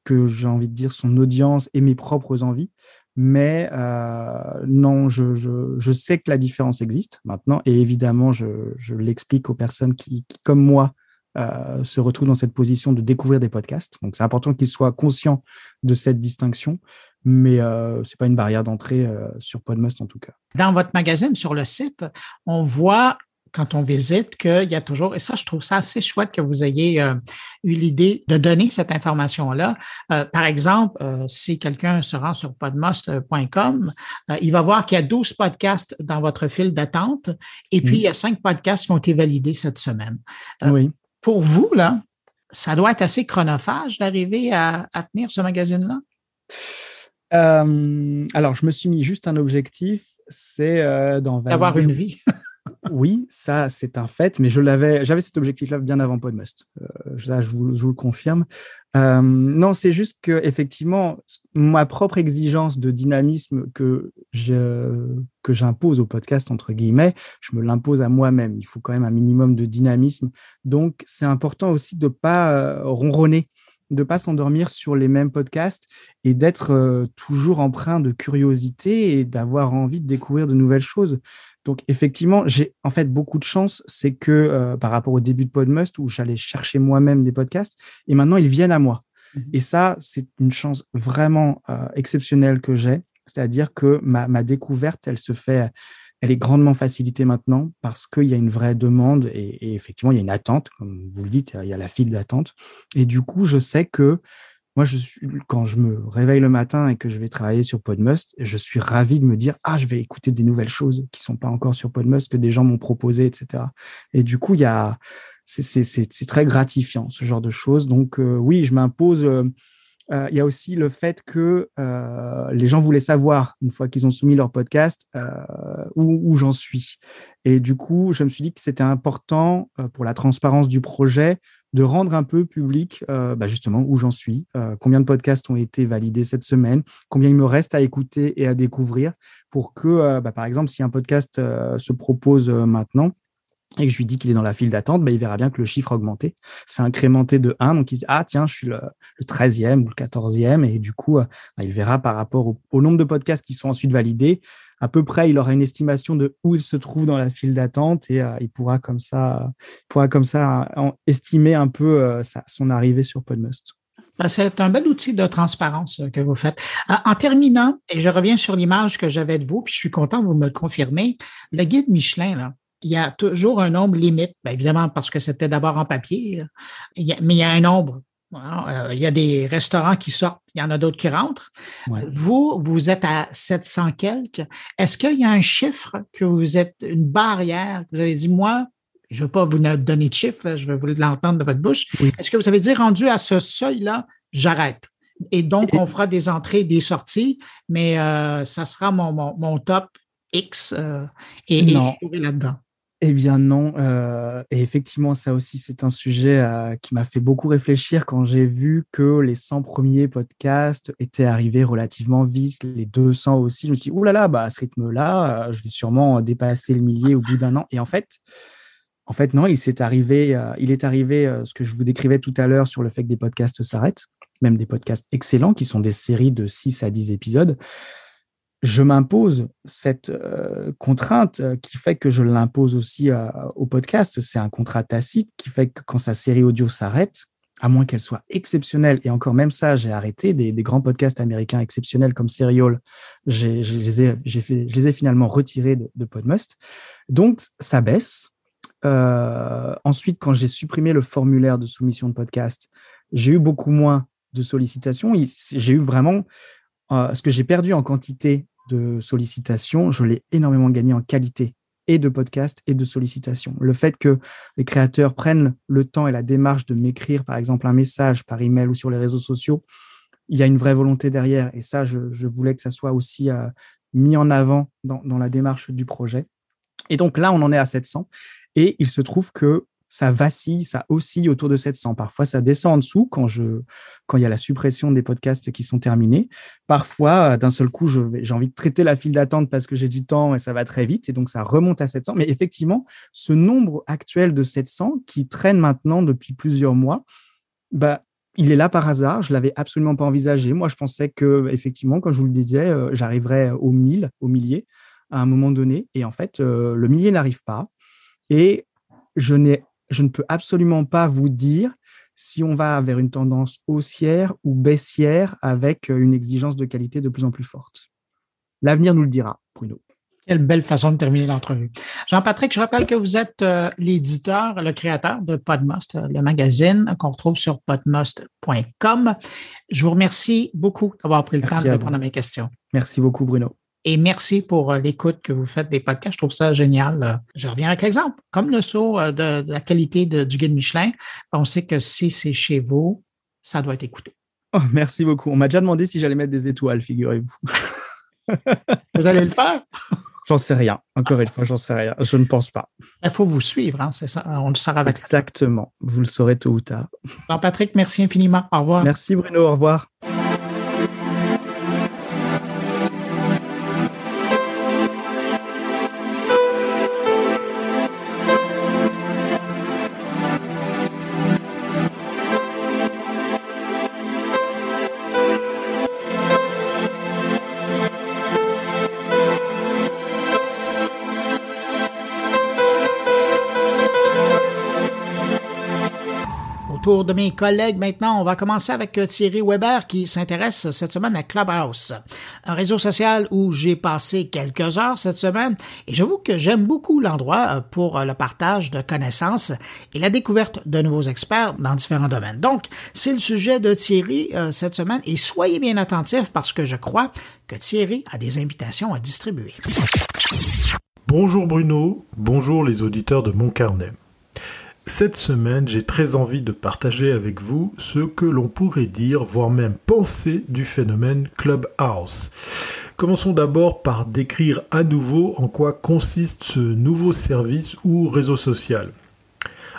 que j'ai envie de dire, son audience et mes propres envies. Mais euh, non, je, je, sais que la différence existe maintenant et évidemment, je, je l'explique aux personnes qui, comme moi, euh, se retrouve dans cette position de découvrir des podcasts. Donc, c'est important qu'ils soient conscients de cette distinction, mais euh, ce n'est pas une barrière d'entrée euh, sur Podmust en tout cas. Dans votre magazine, sur le site, on voit quand on visite qu'il y a toujours, et ça, je trouve ça assez chouette que vous ayez eu l'idée de donner cette information-là. par exemple, si quelqu'un se rend sur podmust.com, il va voir qu'il y a 12 podcasts dans votre file d'attente et puis il y a cinq podcasts qui ont été validés cette semaine. oui pour vous, là, ça doit être assez chronophage d'arriver à, tenir ce magazine-là? Euh, alors, je me suis mis juste un objectif, c'est euh, d'avoir une vie. oui, ça, c'est un fait, mais je l'avais, j'avais cet objectif-là bien avant Podmust. Euh, ça, je vous, le confirme. Euh, non, c'est juste que effectivement, ma propre exigence de dynamisme que que j'impose au podcast entre guillemets, je me l'impose à moi-même. Il faut quand même un minimum de dynamisme. Donc, c'est important aussi de pas euh, ronronner de pas s'endormir sur les mêmes podcasts et d'être euh, toujours empreint de curiosité et d'avoir envie de découvrir de nouvelles choses. Donc effectivement, j'ai en fait beaucoup de chance, c'est que euh, par rapport au début de Podmust où j'allais chercher moi-même des podcasts et maintenant ils viennent à moi. Mmh et ça, c'est une chance vraiment euh, exceptionnelle que j'ai, c'est-à-dire que ma, ma découverte, elle se fait elle est grandement facilitée maintenant parce qu'il y a une vraie demande et, effectivement, il y a une attente, comme vous le dites, il y a la file d'attente. Et du coup, je sais que moi, je suis, quand je me réveille le matin et que je vais travailler sur Podmust, je suis ravi de me dire, ah, je vais écouter des nouvelles choses qui sont pas encore sur Podmust, que des gens m'ont proposé, etc. Et du coup, c'est très gratifiant, ce genre de choses. Donc, euh, oui, je m'impose euh, euh, il y a aussi le fait que les gens voulaient savoir, une fois qu'ils ont soumis leur podcast, euh, où, j'en suis. Et du coup, je me suis dit que c'était important pour la transparence du projet de rendre un peu public bah, justement où j'en suis, combien de podcasts ont été validés cette semaine, combien il me reste à écouter et à découvrir pour que, bah, par exemple, si un podcast se propose maintenant, et que je lui dis qu'il est dans la file d'attente, bah, il verra bien que le chiffre a augmenté. C'est incrémenté de 1. Donc, il dit, ah, tiens, je suis le, 13e ou le 14e. Et du coup, euh, il verra par rapport au, nombre de podcasts qui sont ensuite validés. À peu près, il aura une estimation de où il se trouve dans la file d'attente et euh, il pourra comme ça, pourra comme ça estimer un peu euh, son arrivée sur Podmust. Ben, c'est un bel outil de transparence que vous faites. En terminant, et je reviens sur l'image que j'avais de vous, puis je suis content que vous me le confirmez, le guide Michelin, il y a toujours un nombre limite, bien évidemment parce que c'était d'abord en papier, mais il y a un nombre. Euh, il y a des restaurants qui sortent, il y en a d'autres qui rentrent. Vous, vous êtes à 700 quelques. Est-ce qu'il y a un chiffre que vous êtes, une barrière, que vous avez dit, moi, je ne vais pas vous donner de chiffre, je vais vous l'entendre de votre bouche. Est-ce que vous avez dit, rendu à ce seuil-là, j'arrête? Et donc, on fera des entrées et des sorties, mais euh, ça sera mon, mon, top X euh, et, et je là-dedans. Eh bien non. Euh, et effectivement, ça aussi, c'est un sujet euh, qui m'a fait beaucoup réfléchir quand j'ai vu que les 100 premiers podcasts étaient arrivés relativement vite, les 200 aussi. Je me suis dit, oulala, là là, bah, à ce rythme-là, euh, je vais sûrement dépasser le millier au bout d'un an. Et en fait, en fait, non, il s'est arrivé, il est arrivé ce que je vous décrivais tout à l'heure sur le fait que des podcasts s'arrêtent, même des podcasts excellents qui sont des séries de 6 à 10 épisodes je m'impose cette euh, contrainte euh, qui fait que je l'impose aussi euh, au podcast. C'est un contrat tacite qui fait que quand sa série audio s'arrête, à moins qu'elle soit exceptionnelle, et encore même ça, j'ai arrêté des, grands podcasts américains exceptionnels comme Serial, je, les ai, fait, je les ai finalement retirés de, de Podmust. Donc, ça baisse. ensuite, quand j'ai supprimé le formulaire de soumission de podcast, j'ai eu beaucoup moins de sollicitations. J'ai eu vraiment ce que j'ai perdu en quantité de sollicitations, je l'ai énormément gagné en qualité et de podcast et de sollicitations. Le fait que les créateurs prennent le temps et la démarche de m'écrire, par exemple, un message par email ou sur les réseaux sociaux, il y a une vraie volonté derrière. Et ça, je, voulais que ça soit aussi euh, mis en avant dans, la démarche du projet. Et donc là, on en est à 700. Et il se trouve que ça vacille, ça oscille autour de 700. Parfois, ça descend en dessous quand, je, quand il y a la suppression des podcasts qui sont terminés. Parfois, d'un seul coup, j'ai envie de traiter la file d'attente parce que j'ai du temps et ça va très vite. Et donc, ça remonte à 700. Mais effectivement, ce nombre actuel de 700 qui traîne maintenant depuis plusieurs mois, bah, il est là par hasard. Je l'avais absolument pas envisagé. Moi, je pensais que, effectivement, comme je vous le disais, euh, j'arriverais au 1000, au millier à un moment donné. Et en fait, euh, le millier n'arrive pas. Et je n'ai je ne peux absolument pas vous dire si on va vers une tendance haussière ou baissière avec euh, une exigence de qualité de plus en plus forte. L'avenir nous le dira, Bruno. Quelle belle façon de terminer l'entrevue. Jean-Patrick, je rappelle que vous êtes euh, l'éditeur, le créateur de Podmust, euh, le magazine qu'on retrouve sur podmust.com. Je vous remercie beaucoup d'avoir pris le temps de répondre à mes questions. Merci beaucoup, Bruno. Et merci pour euh, l'écoute que vous faites des podcasts. Je trouve ça génial. Euh, je reviens avec l'exemple. Comme le saut euh, de, la qualité du guide Michelin, on sait que si c'est chez vous, ça doit être écouté. Oh, merci beaucoup. On m'a déjà demandé si j'allais mettre des étoiles, figurez-vous. vous allez le faire? J'en sais rien. Encore une fois, j'en sais rien. Je ne pense pas. Il faut vous suivre, hein, c'est ça. On le saura avec Exactement. Vous le saurez tôt ou tard. Jean-Patrick, merci infiniment. Au revoir. Merci Bruno. Au revoir. De mes collègues maintenant. On va commencer avec euh, Thierry Weber qui s'intéresse cette semaine à Clubhouse, un réseau social où j'ai passé quelques heures cette semaine et j'avoue que j'aime beaucoup l'endroit euh, pour euh, le partage de connaissances et la découverte de nouveaux experts dans différents domaines. Donc, c'est le sujet de Thierry cette semaine et soyez bien attentifs parce que je crois que Thierry a des invitations à distribuer. Bonjour Bruno, bonjour les auditeurs de mon carnet. Cette semaine, j'ai très envie de partager avec vous ce que l'on pourrait dire, voire même penser du phénomène Clubhouse. Commençons d'abord par décrire à nouveau en quoi consiste ce nouveau service ou réseau social.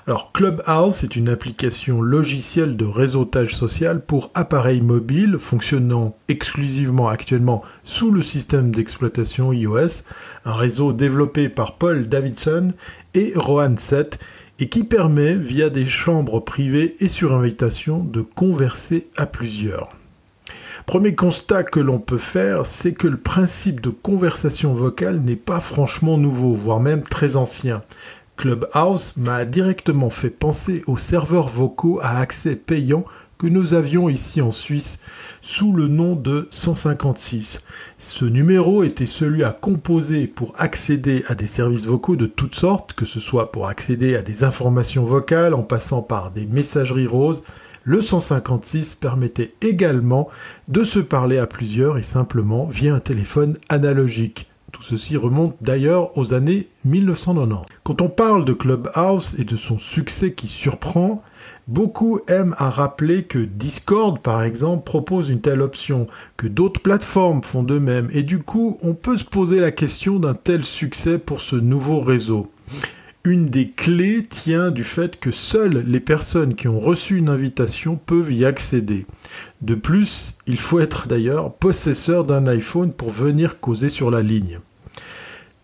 Alors Clubhouse est une application logicielle de réseautage social pour appareils mobiles fonctionnant exclusivement actuellement sous le système d'exploitation iOS, un réseau développé par Paul Davidson et Rohan 7 et qui permet, via des chambres privées et sur invitation, de converser à plusieurs. Premier constat que l'on peut faire, c'est que le principe de conversation vocale n'est pas franchement nouveau, voire même très ancien. Clubhouse m'a directement fait penser aux serveurs vocaux à accès payant que nous avions ici en Suisse sous le nom de 156. Ce numéro était celui à composer pour accéder à des services vocaux de toutes sortes, que ce soit pour accéder à des informations vocales en passant par des messageries roses. Le 156 permettait également de se parler à plusieurs et simplement via un téléphone analogique. Tout ceci remonte d'ailleurs aux années 1990. Quand on parle de Clubhouse et de son succès qui surprend, Beaucoup aiment à rappeler que Discord, par exemple, propose une telle option, que d'autres plateformes font de même, et du coup, on peut se poser la question d'un tel succès pour ce nouveau réseau. Une des clés tient du fait que seules les personnes qui ont reçu une invitation peuvent y accéder. De plus, il faut être d'ailleurs possesseur d'un iPhone pour venir causer sur la ligne.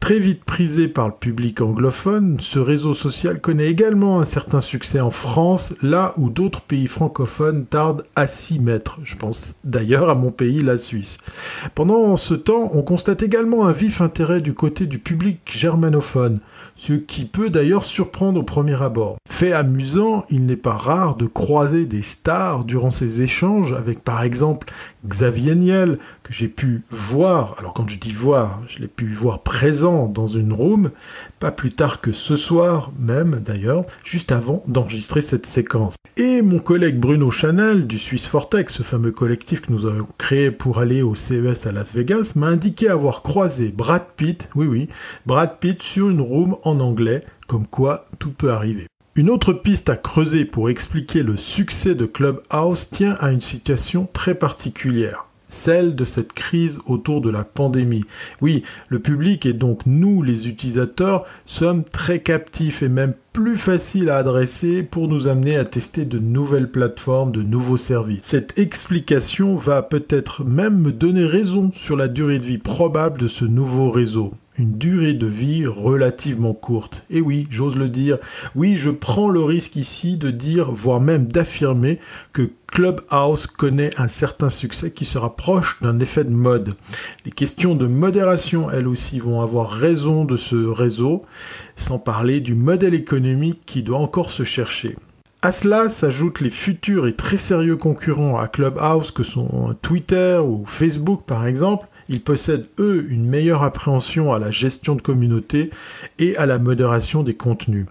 Très vite prisé par le public anglophone, ce réseau social connaît également un certain succès en France, là où d'autres pays francophones tardent à s'y mettre. Je pense d'ailleurs à mon pays, la Suisse. Pendant ce temps, on constate également un vif intérêt du côté du public germanophone, ce qui peut d'ailleurs surprendre au premier abord. Fait amusant, il n'est pas rare de croiser des stars durant ces échanges avec par exemple Xavier Niel, que j'ai pu voir, alors quand je dis voir, je l'ai pu voir présent dans une room, pas plus tard que ce soir même d'ailleurs, juste avant d'enregistrer cette séquence. Et mon collègue Bruno Chanel du Swiss Fortex, ce fameux collectif que nous avons créé pour aller au CES à Las Vegas, m'a indiqué avoir croisé Brad Pitt, oui oui, Brad Pitt sur une room en anglais, comme quoi tout peut arriver. Une autre piste à creuser pour expliquer le succès de Clubhouse tient à une situation très particulière celle de cette crise autour de la pandémie. Oui, le public et donc nous, les utilisateurs, sommes très captifs et même plus faciles à adresser pour nous amener à tester de nouvelles plateformes, de nouveaux services. Cette explication va peut-être même me donner raison sur la durée de vie probable de ce nouveau réseau une durée de vie relativement courte. Et oui, j'ose le dire, oui, je prends le risque ici de dire, voire même d'affirmer, que Clubhouse connaît un certain succès qui se rapproche d'un effet de mode. Les questions de modération, elles aussi, vont avoir raison de ce réseau, sans parler du modèle économique qui doit encore se chercher. À cela s'ajoutent les futurs et très sérieux concurrents à Clubhouse que sont Twitter ou Facebook par exemple, ils possèdent, eux, une meilleure appréhension à la gestion de communauté et à la modération des contenus.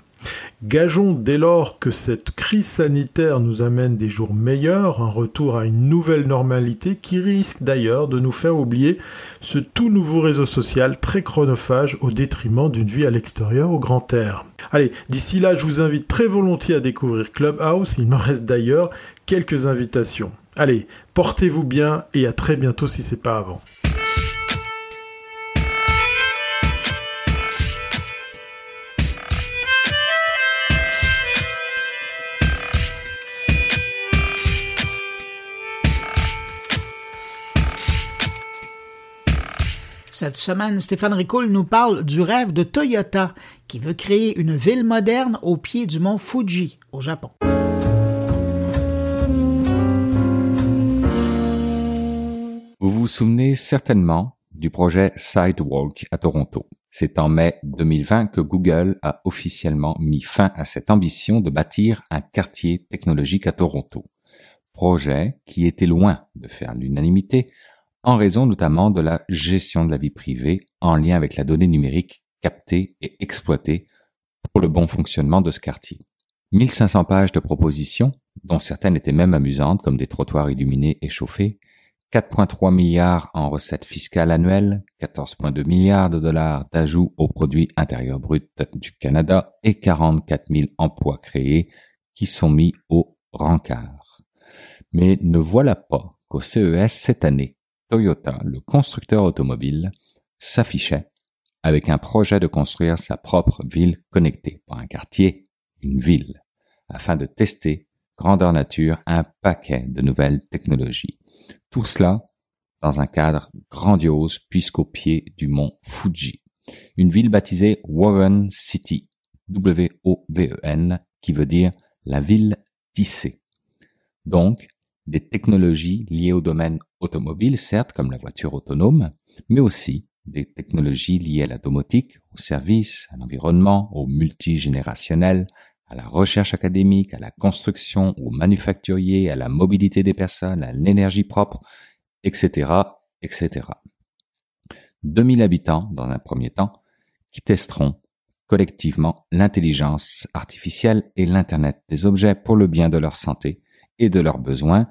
Gageons dès lors que cette crise sanitaire nous amène des jours meilleurs, un retour à une nouvelle normalité qui risque d'ailleurs de nous faire oublier ce tout nouveau réseau social très chronophage au détriment d'une vie à l'extérieur au grand air. Allez, d'ici là, je vous invite très volontiers à découvrir Clubhouse, il me reste d'ailleurs quelques invitations. Allez, portez-vous bien et à très bientôt si c'est pas avant. Cette semaine, Stéphane Ricoul nous parle du rêve de Toyota, qui veut créer une ville moderne au pied du mont Fuji, au Japon. Vous vous souvenez certainement du projet Sidewalk à Toronto. C'est en mai 2020 que Google a officiellement mis fin à cette ambition de bâtir un quartier technologique à Toronto. Projet qui était loin de faire l'unanimité en raison notamment de la gestion de la vie privée en lien avec la donnée numérique captée et exploitée pour le bon fonctionnement de ce quartier. 1500 pages de propositions, dont certaines étaient même amusantes comme des trottoirs illuminés et chauffés, 4,3 milliards en recettes fiscales annuelles, 14,2 milliards de dollars d'ajout au produit intérieur brut du Canada et 44 000 emplois créés qui sont mis au rencard. Mais ne voilà pas qu'au CES cette année, Toyota, le constructeur automobile, s'affichait avec un projet de construire sa propre ville connectée, pas un quartier, une ville, afin de tester, grandeur nature, un paquet de nouvelles technologies. Tout cela dans un cadre grandiose puisqu'au pied du mont Fuji. Une ville baptisée Woven City, W-O-V-E-N, qui veut dire la ville tissée. Donc, des technologies liées au domaine automobile, certes, comme la voiture autonome, mais aussi des technologies liées à la domotique, au service, à l'environnement, au multigénérationnel, à la recherche académique, à la construction, au manufacturier, à la mobilité des personnes, à l'énergie propre, etc., etc. 2000 habitants, dans un premier temps, qui testeront collectivement l'intelligence artificielle et l'Internet des objets pour le bien de leur santé et de leurs besoins,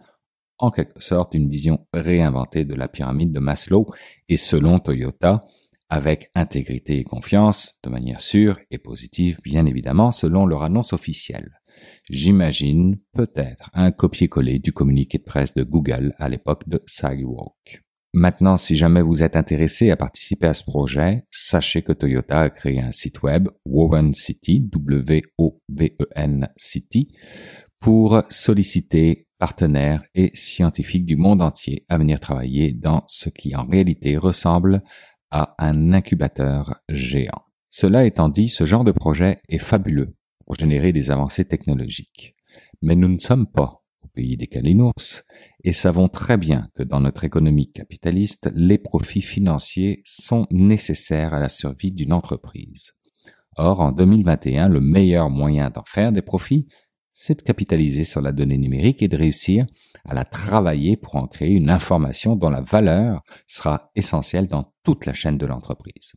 en quelque sorte une vision réinventée de la pyramide de Maslow et selon Toyota, avec intégrité et confiance, de manière sûre et positive, bien évidemment, selon leur annonce officielle. J'imagine peut-être un copier-coller du communiqué de presse de Google à l'époque de Sidewalk. Maintenant, si jamais vous êtes intéressé à participer à ce projet, sachez que Toyota a créé un site web, Woven City, W-O-V-E-N City, pour solliciter partenaires et scientifiques du monde entier à venir travailler dans ce qui en réalité ressemble à un incubateur géant. Cela étant dit, ce genre de projet est fabuleux pour générer des avancées technologiques. Mais nous ne sommes pas au pays des calinours et savons très bien que dans notre économie capitaliste, les profits financiers sont nécessaires à la survie d'une entreprise. Or, en 2021, le meilleur moyen d'en faire des profits, c'est de capitaliser sur la donnée numérique et de réussir à la travailler pour en créer une information dont la valeur sera essentielle dans toute la chaîne de l'entreprise.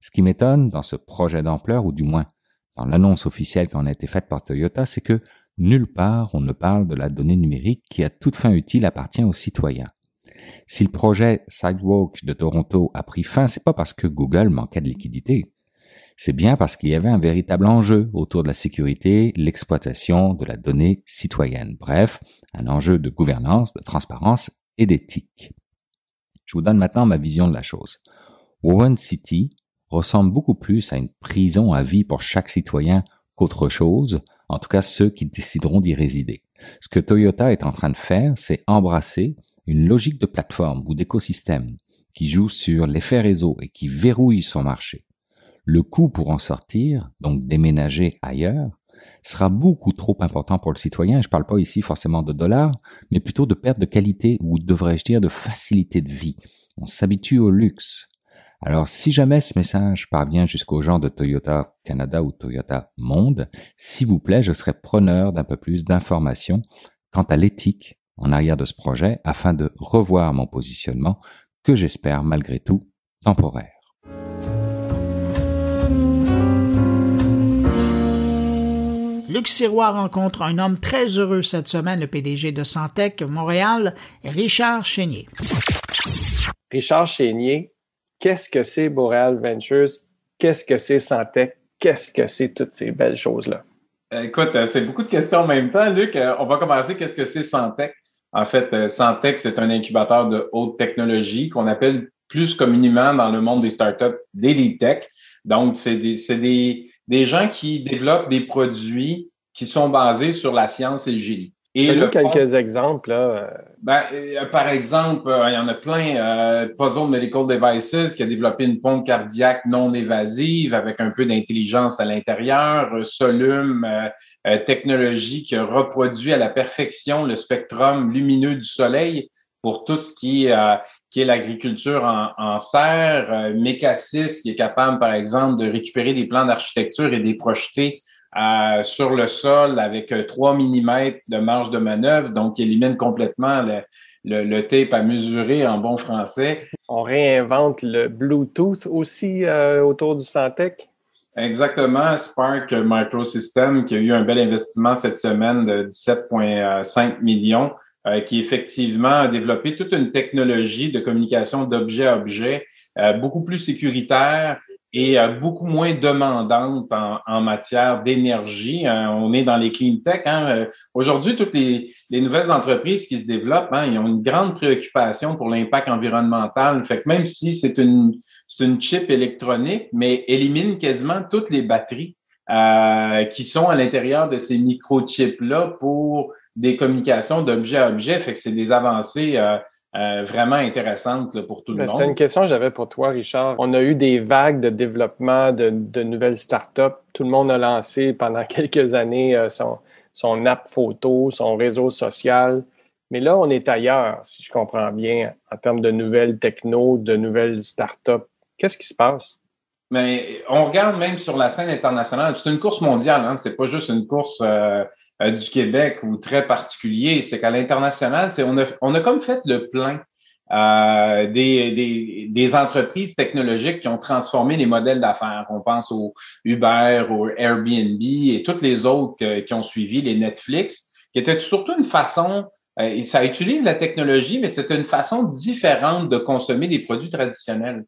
Ce qui m'étonne dans ce projet d'ampleur, ou du moins dans l'annonce officielle qui en a été faite par Toyota, c'est que nulle part on ne parle de la donnée numérique qui à toute fin utile appartient aux citoyens. Si le projet Sidewalk de Toronto a pris fin, c'est pas parce que Google manquait de liquidité. C'est bien parce qu'il y avait un véritable enjeu autour de la sécurité, l'exploitation de la donnée citoyenne. Bref, un enjeu de gouvernance, de transparence et d'éthique. Je vous donne maintenant ma vision de la chose. Warren City ressemble beaucoup plus à une prison à vie pour chaque citoyen qu'autre chose, en tout cas ceux qui décideront d'y résider. Ce que Toyota est en train de faire, c'est embrasser une logique de plateforme ou d'écosystème qui joue sur l'effet réseau et qui verrouille son marché. Le coût pour en sortir, donc déménager ailleurs, sera beaucoup trop important pour le citoyen. Je ne parle pas ici forcément de dollars, mais plutôt de perte de qualité ou devrais-je dire de facilité de vie. On s'habitue au luxe. Alors si jamais ce message parvient jusqu'aux gens de Toyota Canada ou Toyota Monde, s'il vous plaît, je serai preneur d'un peu plus d'informations quant à l'éthique en arrière de ce projet afin de revoir mon positionnement que j'espère malgré tout temporaire. Luc Sirois rencontre un homme très heureux cette semaine, le PDG de Santec Montréal, Richard Chénier. Richard Chénier, qu'est-ce que c'est Boreal Ventures? Qu'est-ce que c'est Santec? Qu'est-ce que c'est toutes ces belles choses-là? Écoute, euh, c'est beaucoup de questions en même temps, Luc. Euh, on va commencer. Qu'est-ce que c'est Santec? En fait, euh, Santec, c'est un incubateur de haute technologie qu'on appelle plus communément dans le monde des startups des tech. Donc, c'est des, des, des gens qui développent des produits qui sont basés sur la science et le génie. Et le quelques exemples. Là. Euh. Ben, euh, par exemple, euh, il y en a plein. Euh, Puzzle Medical Devices qui a développé une pompe cardiaque non évasive avec un peu d'intelligence à l'intérieur. Solum Technologie qui a reproduit à la perfection le spectrum lumineux du soleil pour tout ce qui, qui est l'agriculture en, en, serre. Euh, qui est capable, par exemple, de récupérer des plans d'architecture et des projeter euh, sur le sol avec 3 euh, mm de marge de manœuvre, donc qui élimine complètement le, le, tape à mesurer en bon français. On réinvente le Bluetooth aussi euh, autour du Santec? Exactement, Spark Microsystem qui a eu un bel investissement cette semaine de 17,5 millions, qui effectivement a développé toute une technologie de communication d'objet à objet beaucoup plus sécuritaire, et euh, beaucoup moins demandante en, en matière d'énergie. Hein. on est dans les clean tech. Hein. Euh, aujourd'hui, toutes les, les, nouvelles entreprises qui se développent, hein, ils ont une grande préoccupation pour l'impact environnemental. Fait que même si c'est une, c'est une chip électronique, mais élimine quasiment toutes les batteries euh, qui sont à l'intérieur de ces microchips-là pour des communications d'objet à objet. Fait que c'est des avancées euh, euh, vraiment intéressante pour tout le monde. C'était une question que j'avais pour toi, Richard. On a eu des vagues de développement de, de nouvelles startups. Tout le monde a lancé pendant quelques années euh, son, son app photo, son réseau social. Mais là, on est ailleurs, si je comprends bien, en termes de nouvelles techno, de nouvelles startups. Qu'est-ce qui se passe? Mais on regarde même sur la scène internationale. C'est une course mondiale, hein? c'est pas juste une course euh, euh, du Québec ou très particulier, c'est qu'à l'international, on a, comme fait le plein euh, des, entreprises technologiques qui ont transformé les modèles d'affaires. On pense au Uber, au Airbnb et toutes les autres qui ont suivi, les Netflix, qui étaient surtout une façon, euh, ça utilise la technologie, mais c'était une façon différente de consommer des produits traditionnels.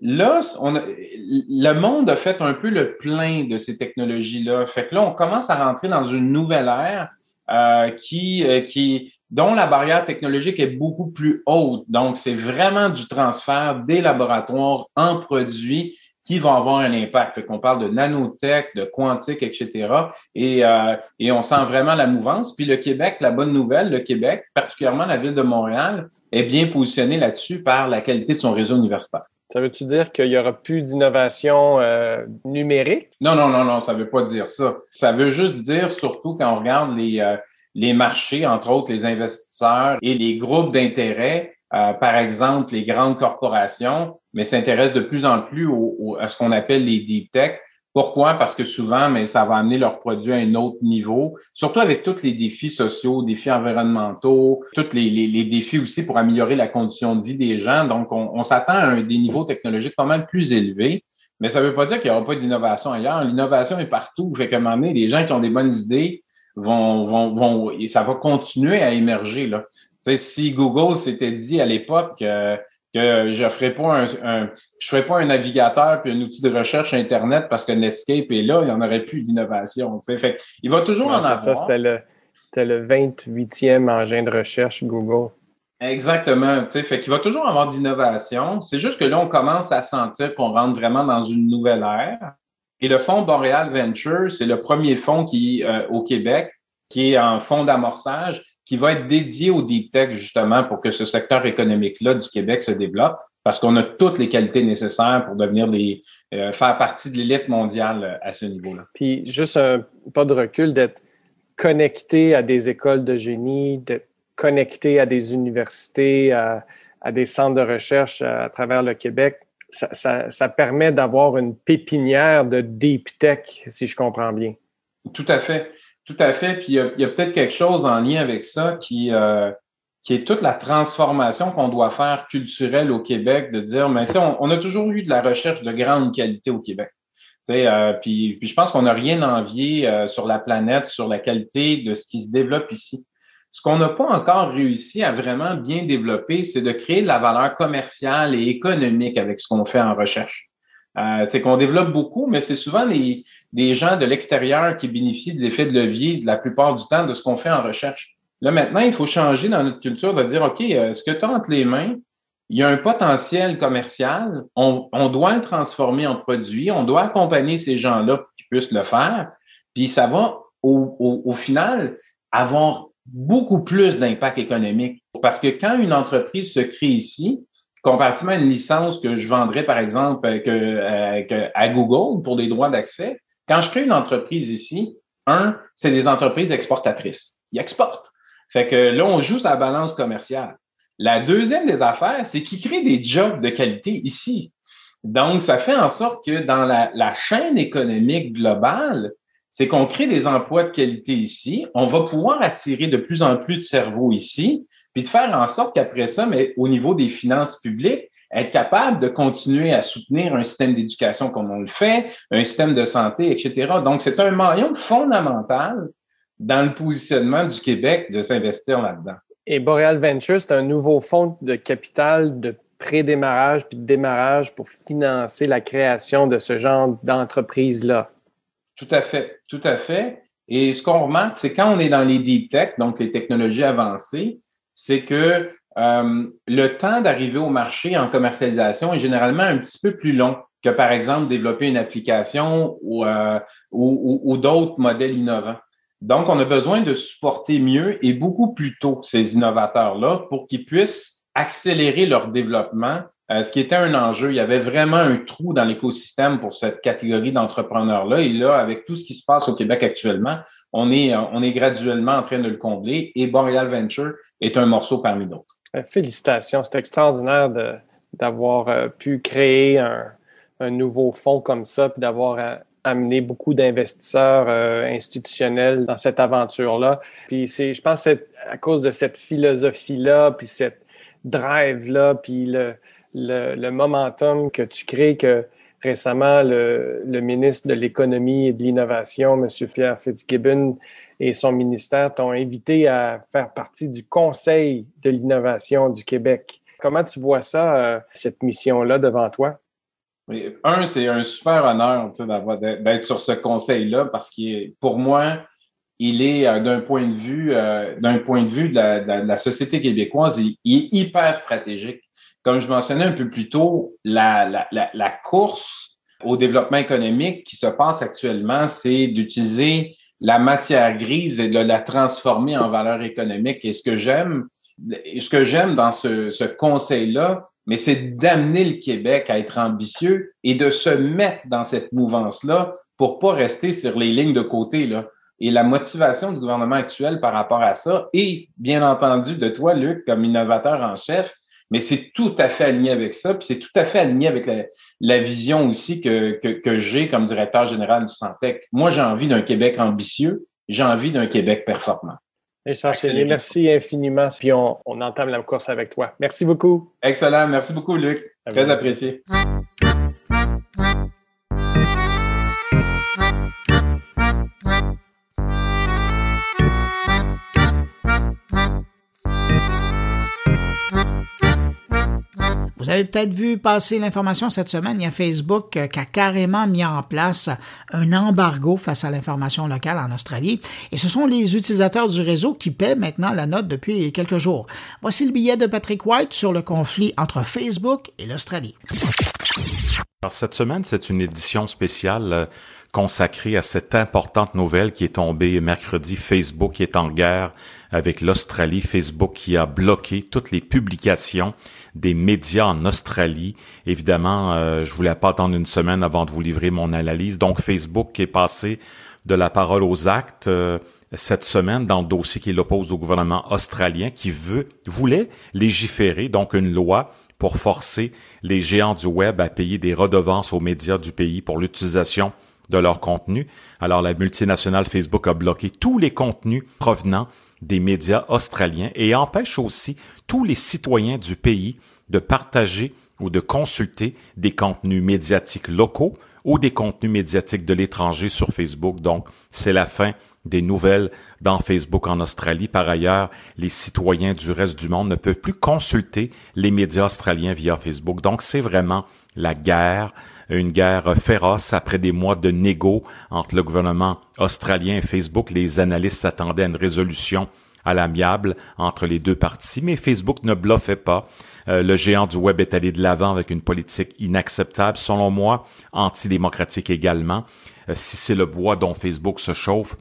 Là, on le monde a fait un peu le plein de ces technologies-là. Fait que là, on commence à rentrer dans une nouvelle ère euh, qui, euh, qui, dont la barrière technologique est beaucoup plus haute. Donc, c'est vraiment du transfert des laboratoires en produits qui vont avoir un impact. Fait qu'on parle de nanotech, de quantique, etc. Et, euh, et on sent vraiment la mouvance. Puis le Québec, la bonne nouvelle, le Québec, particulièrement la ville de Montréal, est bien positionné là-dessus par la qualité de son réseau universitaire. Ça veut-tu dire qu'il n'y aura plus d'innovation euh, numérique? Non, non, non, non, ça ne veut pas dire ça. Ça veut juste dire, surtout quand on regarde les, euh, les marchés, entre autres les investisseurs et les groupes d'intérêt, euh, par exemple les grandes corporations, mais s'intéressent de plus en plus au, à ce qu'on appelle les deep tech Pourquoi? Parce que souvent, mais ça va amener leurs produits à un autre niveau, surtout avec tous les défis sociaux, défis environnementaux, tous les, défis aussi pour améliorer la condition de vie des gens. Donc, on, s'attend à des niveaux technologiques quand même plus élevés. Mais ça ne veut pas dire qu'il n'y aura pas d'innovation ailleurs. L'innovation est partout. Fait qu'à un moment les gens qui ont des bonnes idées vont, vont, vont et ça va continuer à émerger. Là. Si Google s'était dit à l'époque que je ferais pas un, je ferais pas un navigateur puis un outil de recherche Internet parce que Netscape est là, il n'y en aurait plus d'innovation. Fait il va toujours en avoir. Ça, c'était le, le 28e engin de recherche Google. Exactement. Fait qu'il va toujours avoir d'innovation. C'est juste que là, on commence à sentir qu'on rentre vraiment dans une nouvelle ère. Et le fonds Boreal Venture, c'est le premier fonds qui, euh, au Québec, qui est un fonds d'amorçage, qui va être dédié au deep tech justement pour que ce secteur économique-là du Québec se développe, parce qu'on a toutes les qualités nécessaires pour devenir les euh, faire partie de l'élite mondiale euh, à ce niveau-là. Puis juste un pas de recul d'être connecté à des écoles de génie, d'être connecté à des universités, à, des centres de recherche à, travers le Québec. Ça, ça permet d'avoir une pépinière de deep tech, si je comprends bien. Tout à fait. Tout à fait. Puis il y a, peut-être quelque chose en lien avec ça qui, euh, qui est toute la transformation qu'on doit faire culturelle au Québec, de dire, mais on, a toujours eu de la recherche de grande qualité au Québec. Euh, puis, puis je pense qu'on n'a rien envié euh, sur la planète, sur la qualité de ce qui se développe ici. Ce qu'on n'a pas encore réussi à vraiment bien développer, c'est de créer de la valeur commerciale et économique avec ce qu'on fait en recherche. Euh, c'est qu'on développe beaucoup, mais c'est souvent des gens de l'extérieur qui bénéficient des effets de levier la plupart du temps de ce qu'on fait en recherche. Là, maintenant, il faut changer dans notre culture de dire, OK, euh, ce que tu les mains, il y a un potentiel commercial, on, doit le transformer en produit, on doit accompagner ces gens-là pour qu'ils puissent le faire, puis ça va, au, au, au final, avoir beaucoup plus d'impact économique. Parce que quand une entreprise se crée ici, comparativement à une licence que je vendrais, par exemple, euh, euh, à Google pour des droits d'accès, quand je crée une entreprise ici, un, c'est des entreprises exportatrices. Ils exportent. Fait que là, on joue sa balance commerciale. La deuxième des affaires, c'est qu'ils créent des jobs de qualité ici. Donc, ça fait en sorte que dans la, la chaîne économique globale, c'est qu'on crée des emplois de qualité ici. On va pouvoir attirer de plus en plus de cerveaux ici puis de faire en sorte qu'après ça, mais au niveau des finances publiques, être capable de continuer à soutenir un système d'éducation comme on le fait, un système de santé, etc. Donc, c'est un maillon fondamental dans le positionnement du Québec de s'investir là-dedans. Et Boreal Ventures, c'est un nouveau fonds de capital de pré-démarrage puis de démarrage pour financer la création de ce genre d'entreprise-là. Tout à fait, tout à fait. Et ce qu'on remarque, c'est quand on est dans les deep tech, donc les technologies avancées, c'est que euh, le temps d'arriver au marché en commercialisation est généralement un petit peu plus long que, par exemple, développer une application ou, euh, ou, d'autres modèles innovants. Donc, on a besoin de supporter mieux et beaucoup plus tôt ces innovateurs-là pour qu'ils puissent accélérer leur développement, euh, ce qui était un enjeu. Il y avait vraiment un trou dans l'écosystème pour cette catégorie d'entrepreneurs-là. Et là, avec tout ce qui se passe au Québec actuellement, on est, on est graduellement en train de le combler et Boreal Venture est un morceau parmi d'autres. Euh, félicitations, c'est extraordinaire d'avoir euh, pu créer un, nouveau fonds comme ça, puis d'avoir euh, amené beaucoup d'investisseurs institutionnels dans cette aventure-là. Puis je pense que c'est à cause de cette philosophie-là, puis cette drive-là, puis le, momentum que tu crées que récemment, le, le ministre de l'Économie et de l'Innovation, M. Pierre Fitzgibbon, et son ministère t'ont invité à faire partie du Conseil de l'innovation du Québec. Comment tu vois ça, euh, cette mission-là devant toi? Un, c'est un super honneur d'être sur ce conseil-là parce que pour moi, il est euh, d'un point de vue euh, d'un point de vue de la, société québécoise, il, est hyper stratégique. Comme je mentionnais un peu plus tôt, la, la course au développement économique qui se passe actuellement, c'est d'utiliser la matière grise et de la transformer en valeur économique. Et ce que j'aime, ce que j'aime dans ce, conseil-là, mais c'est d'amener le Québec à être ambitieux et de se mettre dans cette mouvance-là pour pas rester sur les lignes de côté, là. Et la motivation du gouvernement actuel par rapport à ça, et bien entendu de toi, Luc, comme innovateur en chef, mais c'est tout à fait aligné avec ça, puis c'est tout à fait aligné avec la, vision aussi que, que, j'ai comme directeur général du Santec. Moi, j'ai envie d'un Québec ambitieux, j'ai envie d'un Québec performant. Richard merci infiniment. Puis on, on entame la course avec toi. Merci beaucoup. Excellent. Merci beaucoup, Luc. Très apprécié. Vous avez peut-être vu passer l'information cette semaine, il y a Facebook euh, qui a carrément mis en place un embargo face à l'information locale en Australie. Et ce sont les utilisateurs du réseau qui paient maintenant la note depuis quelques jours. Voici le billet de Patrick White sur le conflit entre Facebook et l'Australie. cette semaine, c'est une édition spéciale euh, consacrée à cette importante nouvelle qui est tombée mercredi. Facebook est en guerre avec l'Australie. Facebook qui a bloqué toutes les publications des médias en Australie. Évidemment, euh, je voulais pas attendre une semaine avant de vous livrer mon analyse. Donc, Facebook est passé de la parole aux actes euh, cette semaine dans le dossier qui l'oppose au gouvernement australien qui veut, voulait légiférer, donc une loi pour forcer les géants du web à payer des redevances aux médias du pays pour l'utilisation de leur contenu. Alors la multinationale Facebook a bloqué tous les contenus provenant des médias australiens et empêche aussi tous les citoyens du pays de partager ou de consulter des contenus médiatiques locaux ou des contenus médiatiques de l'étranger sur Facebook. Donc, c'est la fin des nouvelles dans Facebook en Australie. Par ailleurs, les citoyens du reste du monde ne peuvent plus consulter les médias australiens via Facebook. Donc, c'est vraiment la guerre une guerre féroce après des mois de négo entre le gouvernement australien et Facebook. Les analystes s'attendaient à une résolution à l'amiable entre les deux parties, mais Facebook ne bluffait pas. Euh, le géant du web est allé de l'avant avec une politique inacceptable, selon moi, antidémocratique également. Euh, si c'est le bois dont Facebook se chauffe,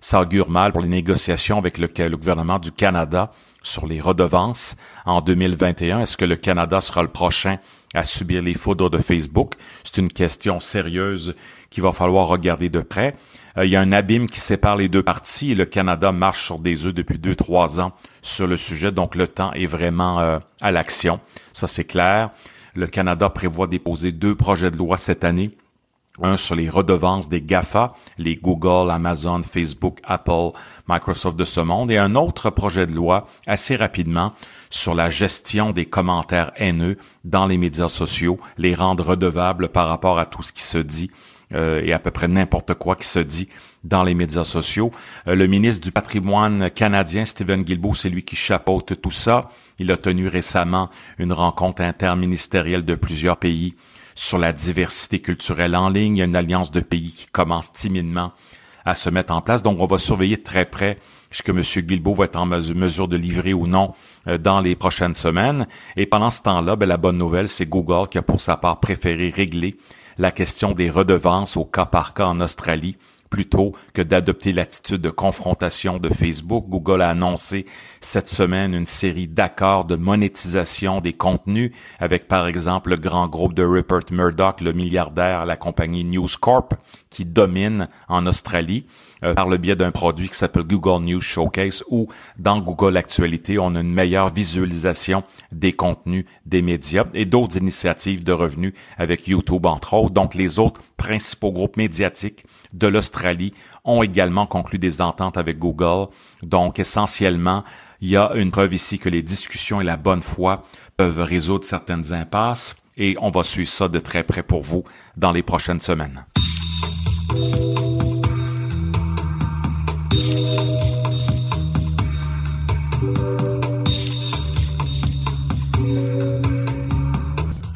ça augure mal pour les négociations avec le gouvernement du Canada sur les redevances en 2021. Est-ce que le Canada sera le prochain à subir les foudres de Facebook? C'est une question sérieuse qu'il va falloir regarder de près. Euh, il y a un abîme qui sépare les deux parties et le Canada marche sur des œufs depuis deux, trois ans sur le sujet. Donc le temps est vraiment euh, à l'action. Ça, c'est clair. Le Canada prévoit déposer deux projets de loi cette année un sur les redevances des GAFA, les Google, Amazon, Facebook, Apple, Microsoft de ce monde, et un autre projet de loi assez rapidement sur la gestion des commentaires haineux dans les médias sociaux, les rendre redevables par rapport à tout ce qui se dit euh, et à peu près n'importe quoi qui se dit dans les médias sociaux. Euh, le ministre du patrimoine canadien, Stephen Guilbeault, c'est lui qui chapeaute tout ça. Il a tenu récemment une rencontre interministérielle de plusieurs pays sur la diversité culturelle en ligne. Il y a une alliance de pays qui commence timidement à se mettre en place. Donc, on va surveiller très près ce que M. Guilbeault va être en mesure de livrer ou non euh, dans les prochaines semaines. Et pendant ce temps-là, ben, la bonne nouvelle, c'est Google qui a pour sa part préféré régler la question des redevances au cas par cas en Australie plutôt que d'adopter l'attitude de confrontation de Facebook. Google a annoncé cette semaine une série d'accords de monétisation des contenus avec par exemple le grand groupe de Rupert Murdoch, le milliardaire à la compagnie News Corp qui domine en Australie euh, par le biais d'un produit qui s'appelle Google News Showcase où dans Google Actualité, on a une meilleure visualisation des contenus des médias et d'autres initiatives de revenus avec YouTube entre autres. Donc les autres principaux groupes médiatiques de l'Australie ont également conclu des ententes avec Google. Donc, essentiellement, il y a une preuve ici que les discussions et la bonne foi peuvent résoudre certaines impasses et on va suivre ça de très près pour vous dans les prochaines semaines.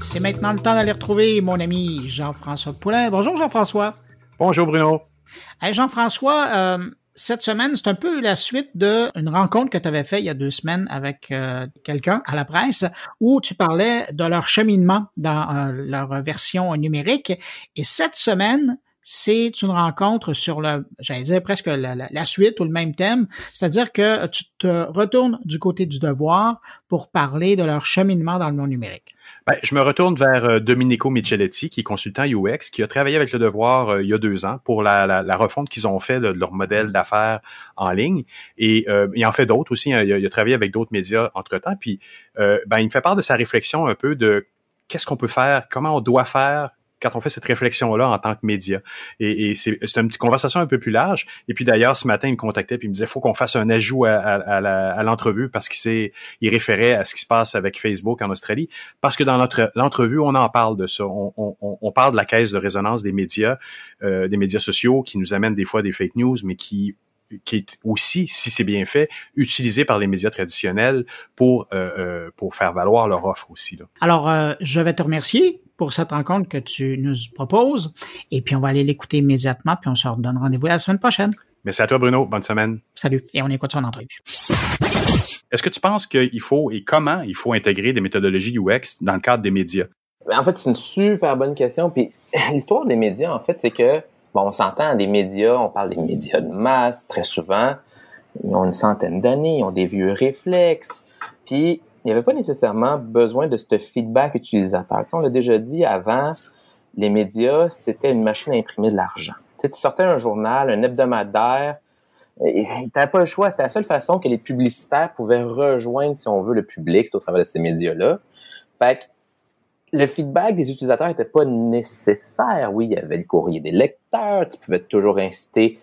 C'est maintenant le temps d'aller retrouver mon ami Jean-François Poulain. Bonjour Jean-François. Bonjour Bruno. Jean-François, euh, cette semaine, c'est un peu la suite d'une rencontre que tu avais fait il y a deux semaines avec euh, quelqu'un à la presse où tu parlais de leur cheminement dans euh, leur version numérique. Et cette semaine, c'est une rencontre sur le, j'allais dire presque la, suite ou le même thème, c'est-à-dire que tu te retournes du côté du devoir pour parler de leur cheminement dans le monde numérique. Ben, je me retourne vers euh, Domenico Micheletti, qui est consultant UX, qui a travaillé avec le Devoir euh, il y a deux ans pour la, la, refonte qu'ils ont fait de, leur modèle d'affaires en ligne. Et euh, il en fait d'autres aussi. Hein. Il, a, travaillé avec d'autres médias entre-temps. Puis ben, il me fait part de sa réflexion un peu de qu'est-ce qu'on peut faire, comment on doit faire quand on fait cette réflexion-là en tant que média. Et, c'est une petite conversation un peu plus large. Et puis d'ailleurs, ce matin, il me contactait puis il me disait faut qu'on fasse un ajout à, à, l'entrevue parce qu'il il référait à ce qui se passe avec Facebook en Australie. Parce que dans notre l'entrevue, on en parle de ça. On, on, on, parle de la caisse de résonance des médias, euh, des médias sociaux qui nous amènent des fois des fake news, mais qui qui est aussi, si c'est bien fait, utilisé par les médias traditionnels pour euh, euh, pour faire valoir leur offre aussi. Là. Alors, euh, je vais te remercier pour cette rencontre que tu nous proposes. Et puis, on va aller l'écouter immédiatement, puis on se redonne rendez-vous la semaine prochaine. Merci à toi, Bruno. Bonne semaine. Salut. Et on écoute son entrevue. Est-ce que tu penses qu'il faut et comment il faut intégrer des méthodologies UX dans le cadre des médias? En fait, c'est une super bonne question. Puis l'histoire des médias, en fait, c'est que, on s'entend des médias, on parle des médias de masse très souvent. Ils ont une centaine d'années, ils ont des vieux réflexes. Puis il n'y avait pas nécessairement besoin de ce feedback utilisateur. On l'a déjà dit avant, les médias, c'était une machine à imprimer de l'argent. Tu, sortais un journal, un hebdomadaire, tu n'avais pas le choix. C'était la seule façon que les publicitaires pouvaient rejoindre, si on veut, le public, au travers de ces médias-là. Fait que le feedback des utilisateurs n'était pas nécessaire. Oui, il y avait le courrier des lecteurs. Tu pouvais toujours inciter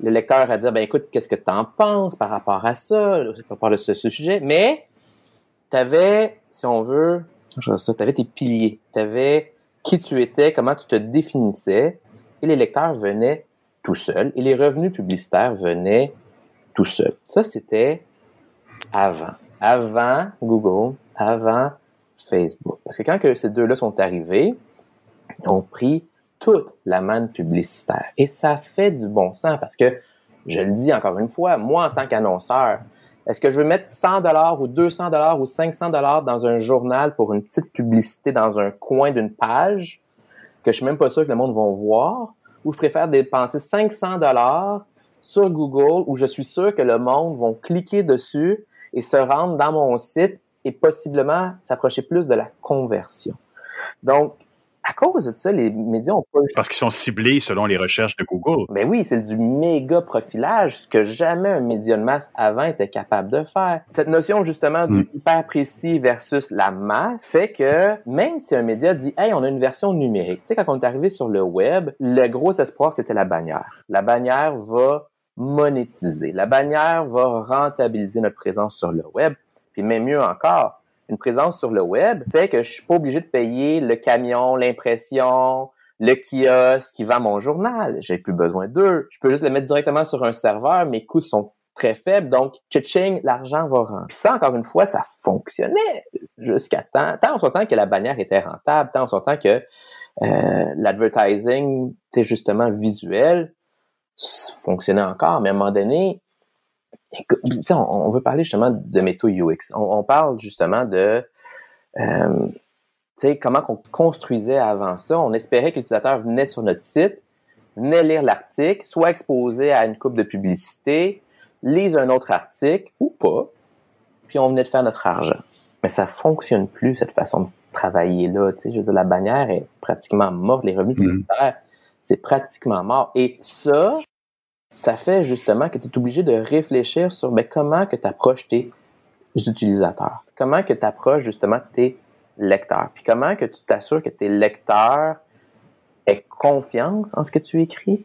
le lecteur à dire, ben écoute, qu'est-ce que tu en penses par rapport à ça, par rapport à ce sujet? Mais tu avais, si on veut, tu avais tes piliers, tu avais qui tu étais, comment tu te définissais, et les lecteurs venaient tout seuls, et les revenus publicitaires venaient tout seuls. Ça, c'était avant. Avant Google, avant Facebook. Parce que quand que ces deux-là sont arrivés, ils ont pris toute la manne publicitaire. Et ça fait du bon sens parce que, je le dis encore une fois, moi, en tant qu'annonceur, est-ce que je veux mettre 100 dollars ou 200 dollars ou 500 dollars dans un journal pour une petite publicité dans un coin d'une page que je suis même pas sûr que le monde va voir? Ou je préfère dépenser 500 dollars sur Google où je suis sûr que le monde va cliquer dessus et se rendre dans mon site et possiblement s'approcher plus de la conversion. Donc, à cause de ça, les médias ont pas... Parce qu'ils sont ciblés selon les recherches de Google. Ben oui, c'est du méga profilage, ce que jamais un média de masse avant était capable de faire. Cette notion justement du hmm. hyper précis versus la masse fait que même si un média dit « Hey, on a une version numérique », tu sais, quand on est arrivé sur le web, le gros espoir, c'était la bannière. La bannière va monétiser. La bannière va rentabiliser notre présence sur le web. Puis même mieux encore, une présence sur le web fait que je suis pas obligé de payer le camion, l'impression, le kiosque qui vend mon journal. J'ai plus besoin d'eux. Je peux juste le mettre directement sur un serveur. Mes coûts sont très faibles. Donc, tching, l'argent va rentrer. Puis ça, encore une fois, ça fonctionnait jusqu'à temps. Tant on s'entend que la bannière était rentable, tant on s'entend que euh, l'advertising, c'est justement visuel, fonctionnait encore. Mais à un moment donné, on, on, veut parler justement de métaux UX. On, parle justement de euh, comment on construisait avant ça. On espérait que l'utilisateur venait sur notre site, venait lire l'article, soit exposé à une coupe de publicité, lise un autre article ou pas, puis on venait de faire notre argent. Mais ça fonctionne plus, cette façon de travailler là. Je veux dire, la bannière est pratiquement morte, les revenus mm-hmm. publicitaires, c'est pratiquement mort. Et ça, ça fait justement que tu es obligé de réfléchir sur ben, comment que tu approches tes utilisateurs, comment que tu approches justement tes lecteurs, puis comment que tu t'assures que tes lecteurs aient confiance en ce que tu écris,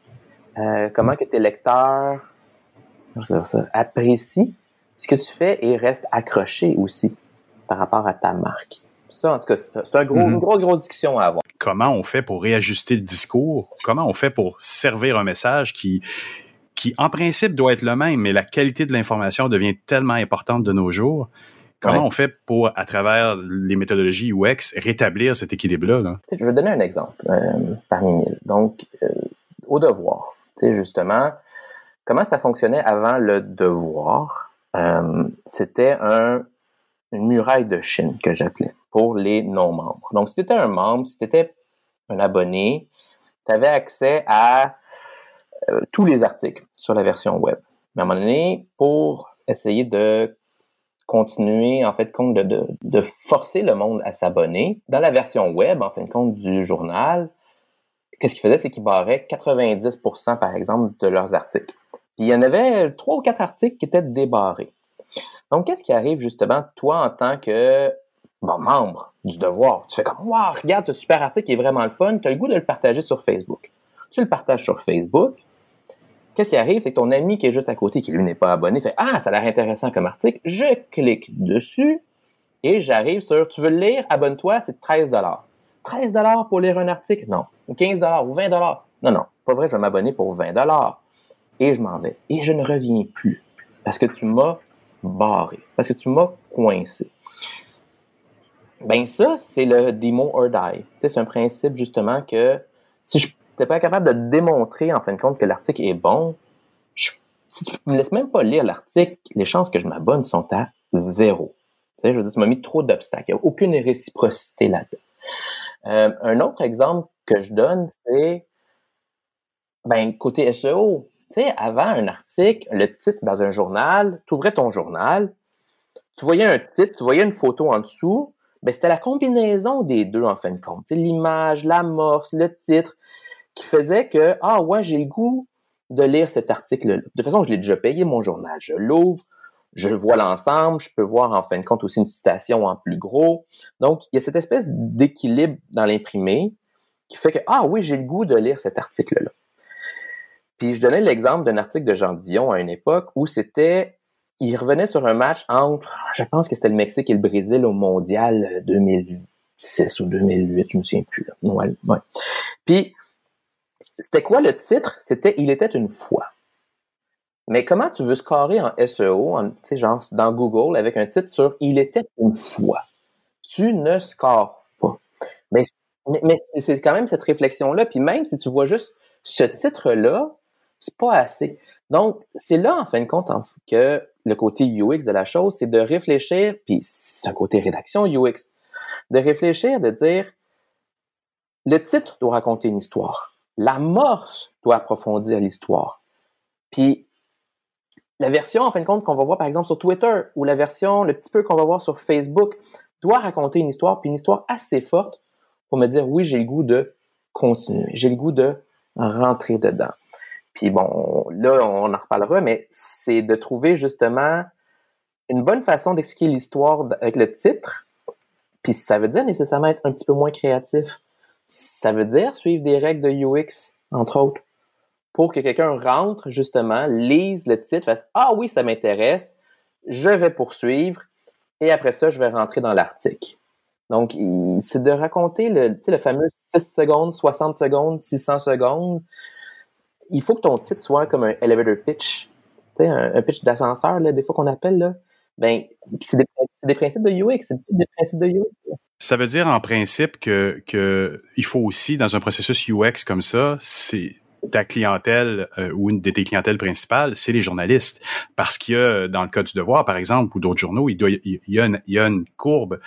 euh, comment que tes lecteurs apprécient ce que tu fais et restent accrochés aussi par rapport à ta marque? Ça, en tout cas, c'est un gros, mm-hmm. une grosse, grosse discussion à avoir. Comment on fait pour réajuster le discours? Comment on fait pour servir un message qui, qui en principe doit être le même, mais la qualité de l'information devient tellement importante de nos jours. Comment on fait pour, à travers les méthodologies UX, rétablir cet équilibre-là? Je vais donner un exemple euh, parmi mille. Donc, euh, au devoir, justement, comment ça fonctionnait avant le devoir? Euh, c'était un, une muraille de Chine que j'appelais pour les non-membres. Donc, si tu étais un membre, si tu étais un abonné, tu avais accès à euh, tous les articles sur la version web. Mais à un moment donné, pour essayer de continuer, en fait, compte de, de, de forcer le monde à s'abonner, dans la version web, en fin de compte, du journal, qu'est-ce qu'il faisait, c'est qu'il barrait 90%, par exemple, de leurs articles. Puis il y en avait trois ou quatre articles qui étaient débarrés. Donc, qu'est-ce qui arrive justement, toi, en tant que membre du devoir? Tu fais comme, wow, regarde ce super article qui est vraiment le fun, tu as le goût de le partager sur Facebook. Tu le partages sur Facebook, Qu'est-ce qui arrive? C'est que ton ami qui est juste à côté, qui lui n'est pas abonné, fait Ah, ça a l'air intéressant comme article. Je clique dessus et j'arrive sur Tu veux le lire? Abonne-toi, c'est 13 13 pour lire un article? Non. Ou 15 ou 20 Non, non. Pas vrai, je vais m'abonner pour 20 Et je m'en vais. Et je ne reviens plus. Parce que tu m'as barré. Parce que tu m'as coincé. Ben ça, c'est le demo or die. c'est un principe justement que si je t'es pas capable de démontrer en fin de compte que l'article est bon, si tu me laisses même pas lire l'article, les chances que je m'abonne sont à zéro. Tu sais, je veux dire, tu m'as mis trop d'obstacles. Il n'y a aucune réciprocité là-dedans. Euh, un autre exemple que je donne, c'est ben, côté SEO. Tu sais, avant un article, le titre dans un journal, tu ouvrais ton journal, tu voyais un titre, tu voyais une photo en dessous, ben, c'était la combinaison des deux en fin de compte. L'image, l'amorce, le titre qui faisait que, ah ouais, j'ai le goût de lire cet article-là. De toute façon, je l'ai déjà payé, mon journal. Je l'ouvre, je vois l'ensemble, je peux voir en fin de compte aussi une citation en plus gros. Donc, il y a cette espèce d'équilibre dans l'imprimé qui fait que, ah oui, j'ai le goût de lire cet article-là. Puis je donnais l'exemple d'un article de Jean Dion à une époque où c'était, il revenait sur un match entre, je pense que c'était le Mexique et le Brésil au Mondial 2006 ou 2008, je me souviens plus. Là. Ouais. Puis c'était quoi le titre? C'était Il était une fois. Mais comment tu veux scorer en SEO, en, genre dans Google, avec un titre sur Il était une fois? Tu ne scores pas. Mais, mais, c'est quand même cette réflexion-là. Puis même si tu vois juste ce titre-là, c'est pas assez. Donc, c'est là, en fin de compte, que le côté UX de la chose, c'est de réfléchir, puis c'est un côté rédaction UX, de réfléchir, de dire, le titre doit raconter une histoire l'amorce doit approfondir l'histoire. Puis la version, en fin de compte, qu'on va voir par exemple sur Twitter ou la version, le petit peu qu'on va voir sur Facebook, doit raconter une histoire, puis une histoire assez forte pour me dire oui, j'ai le goût de continuer, j'ai le goût de rentrer dedans. Puis bon, là, on en reparlera, mais c'est de trouver justement une bonne façon d'expliquer l'histoire avec le titre. Puis ça veut dire nécessairement être un petit peu moins créatif ça veut dire suivre des règles de UX, entre autres, pour que quelqu'un rentre, justement, lise le titre, fasse Ah oui, ça m'intéresse, je vais poursuivre, et après ça, je vais rentrer dans l'article. Donc, c'est de raconter le, le fameux 6 secondes, 60 secondes, 600 secondes. Il faut que ton titre soit comme un elevator pitch, sais, un, pitch d'ascenseur, des fois qu'on appelle, là. Ben, c'est des, des, principes de UX, c'est des principes de UX. Ça veut dire en principe que, que il faut aussi, dans un processus UX comme ça, c'est ta clientèle euh, ou une de tes clientèles principales, c'est les journalistes. Parce qu'il y a, dans le cas du devoir, par exemple, ou d'autres journaux, il, doit, y a une, courbe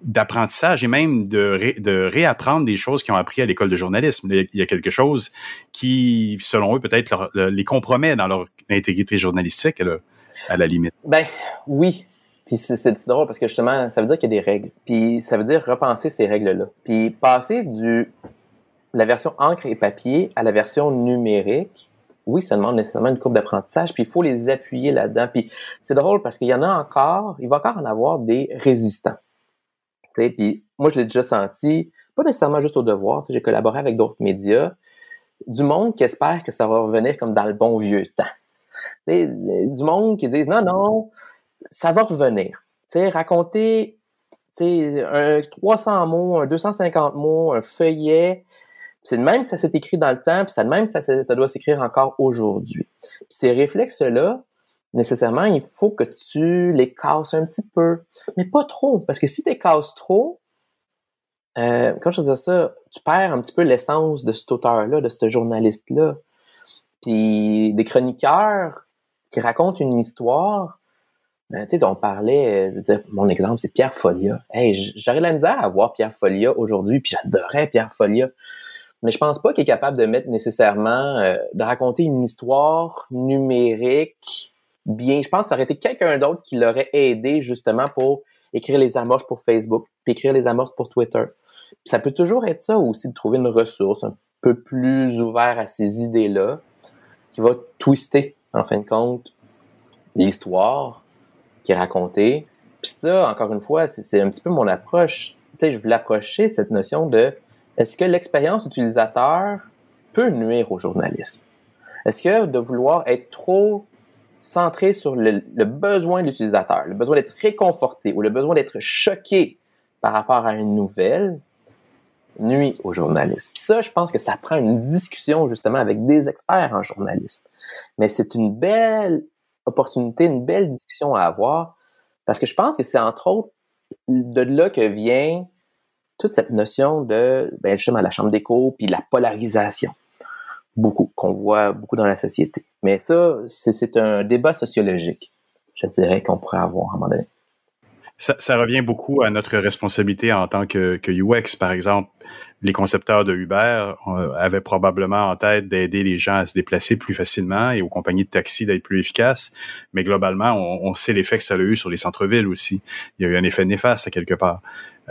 d'apprentissage et même de, de réapprendre des choses qu'ils ont appris à l'école de journalisme. Il y a quelque chose qui, selon eux, peut-être les compromet dans leur intégrité journalistique à la, à la limite. Ben oui, puis c'est drôle parce que justement, ça veut dire qu'il y a des règles. Puis ça veut dire repenser ces règles-là. Puis passer du la version encre et papier à la version numérique, oui, ça demande nécessairement une courbe d'apprentissage, puis il faut les appuyer là-dedans. Puis c'est drôle parce qu'il y en a encore, il va encore en avoir des résistants. sais, puis moi, je l'ai déjà senti, pas nécessairement juste au devoir, j'ai collaboré avec d'autres médias, du monde qui espère que ça va revenir comme dans le bon vieux temps. T'sais, du monde qui disent non, non, ça va revenir. Tu sais, raconter un 300 mots, un 250 mots, un feuillet, c'est de même que ça s'est écrit dans le temps, puis c'est de même que ça, ça doit s'écrire encore aujourd'hui. ces réflexes-là, nécessairement, il faut que tu les casses un petit peu, mais pas trop, parce que si tu les casses trop, euh, quand je dis ça, tu perds un petit peu l'essence de cet auteur-là, de ce journaliste-là. Puis des chroniqueurs qui racontent une histoire, ben, tu sais, on parlait, je veux dire, mon exemple, c'est Pierre Folia. Hey, j'aurais la misère à voir Pierre Folia aujourd'hui, puis j'adorais Pierre Folia. mais je pense pas qu'il est capable de mettre nécessairement, euh, de raconter une histoire numérique bien. Je pense que ça aurait été quelqu'un d'autre qui l'aurait aidé justement pour écrire les amorces pour Facebook, puis écrire les amorces pour Twitter. ça peut toujours être ça aussi de trouver une ressource un peu plus ouverte à ces idées-là, qui va twister, en fin de compte, l'histoire qui est racontée. Puis ça, encore une fois, c'est un petit peu mon approche. Tu sais, je voulais approcher cette notion de est-ce que l'expérience utilisateur peut nuire au journalisme? Est-ce que de vouloir être trop centré sur le, besoin de l'utilisateur, le besoin d'être réconforté ou le besoin d'être choqué par rapport à une nouvelle, nuit au journalisme. Puis ça, je pense que ça prend une discussion justement avec des experts en journalisme. Mais c'est une belle opportunité, une belle discussion à avoir parce que je pense que c'est entre autres de là que vient toute cette notion de ben, justement la chambre d'écho puis la polarisation beaucoup qu'on voit beaucoup dans la société. Mais ça c'est un débat sociologique, je dirais qu'on pourrait avoir à un moment donné. Ça, ça, revient beaucoup à notre responsabilité en tant que, que UX, par exemple. Les concepteurs de Uber euh, avaient probablement en tête d'aider les gens à se déplacer plus facilement et aux compagnies de taxi d'être plus efficaces. Mais globalement, on, on sait l'effet que ça a eu sur les centres-villes aussi. Il y a eu un effet néfaste à quelque part.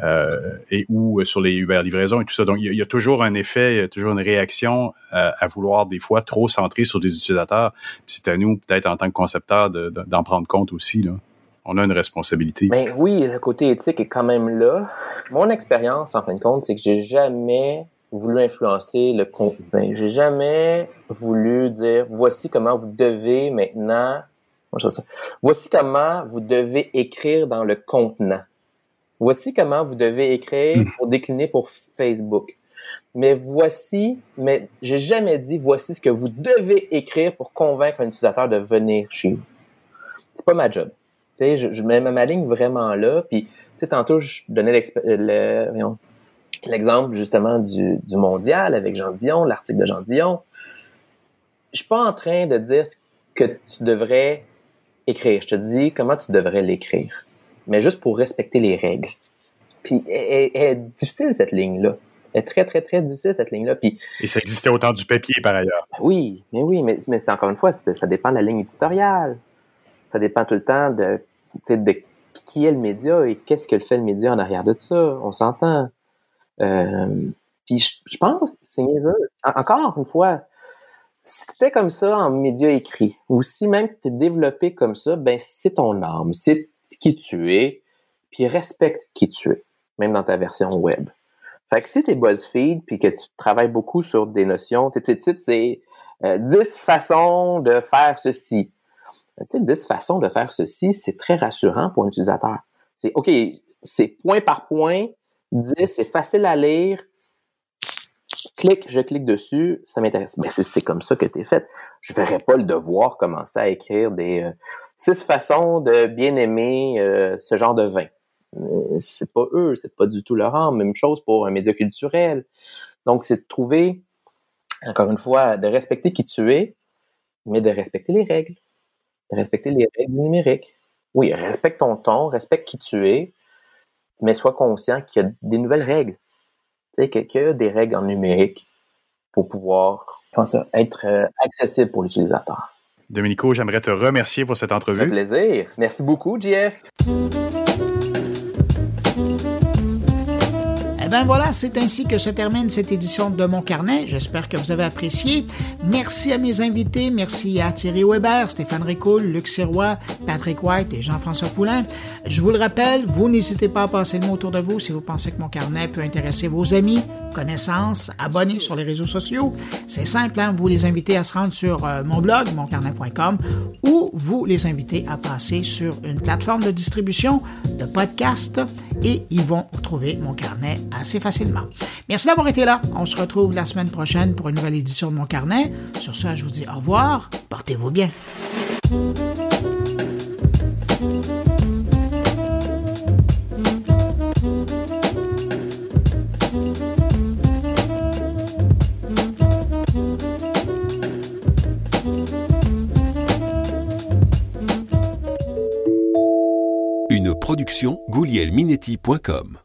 Euh, et ou sur les Uber livraisons et tout ça. Donc, il y, a, toujours un effet, il y a toujours une réaction euh, à vouloir des fois trop centrer sur des utilisateurs. C'est à nous, peut-être en tant que concepteurs, d'en prendre compte aussi. Là on a une responsabilité. Ben oui, le côté éthique est quand même là. Mon expérience, en fin de compte, c'est que j'ai jamais voulu influencer le contenu. J'ai jamais voulu dire voici comment vous devez maintenant. Voici comment vous devez écrire dans le contenant. Voici comment vous devez écrire hmm. pour décliner pour Facebook. Mais voici, mais j'ai jamais dit voici ce que vous devez écrire pour convaincre un utilisateur de venir chez vous. C'est pas ma job sais, je, je m'aligne vraiment là. Puis, tu sais, tantôt, je donnais l'exemple justement du, du mondial avec Jean Dion, l'article de Jean Dion. Je suis pas en train de dire ce que tu devrais écrire. Je te dis comment tu devrais l'écrire. Mais juste pour respecter les règles. Puis, elle, est difficile, cette ligne-là. Est très, très, très difficile, cette ligne-là. Puis, Et ça existait autant du papier, par ailleurs. Oui, mais oui, mais, mais c'est encore une fois, ça dépend de la ligne éditoriale. Ça dépend tout le temps de qui est le média et qu'est-ce que fait le média en arrière de ça. On s'entend. Euh, puis je, pense que c'est Encore une fois, si c'était comme ça en média écrit, ou si même tu t'es développé comme ça, ben c'est ton âme, c'est qui tu es, puis respecte qui tu es, même dans ta version web. Fait que si t'es BuzzFeed, puis que tu travailles beaucoup sur des notions, tes titres, c'est 10 euh, façons de faire ceci. Tu sais, 10 façons de faire ceci, c'est très rassurant pour un utilisateur. C'est, OK, c'est point par point, 10, c'est facile à lire, clique, je clique dessus, ça m'intéresse. Mais c'est comme ça que tu es fait. Je verrais pas le devoir commencer à écrire des euh, six façons de bien aimer euh, ce genre de vin. Euh, c'est pas eux, c'est pas du tout leur âme. Même chose pour un média culturel. Donc, c'est de trouver, encore une fois, de respecter qui tu es, mais de respecter les règles respecter les règles numériques. Oui, respecte ton ton, respecte qui tu es, mais sois conscient qu'il y a des nouvelles règles. Tu sais, qu'il y a des règles en numérique pour pouvoir être euh, accessible pour l'utilisateur. Domenico, j'aimerais te remercier pour cette entrevue. Un plaisir. Merci beaucoup, Jeff. Ben voilà, c'est ainsi que se termine cette édition de Mon Carnet. J'espère que vous avez apprécié. Merci à mes invités. Merci à Thierry Weber, Stéphane Ricoul, Luc Sirois, Patrick White et Jean-François Poulain. Je vous le rappelle, vous n'hésitez pas à passer le mot autour de vous si vous pensez que Mon Carnet peut intéresser vos amis, connaissances, abonnés sur les réseaux sociaux. C'est simple, hein? vous les invitez à se rendre sur euh, mon blog, moncarnet.com, ou vous les invitez à passer sur une plateforme de distribution de podcasts et ils vont trouver Mon Carnet à assez facilement. Merci d'avoir été là. On se retrouve la semaine prochaine pour une nouvelle édition de mon carnet. Sur ce, je vous dis au revoir. Portez-vous bien. Une production goulielminetti.com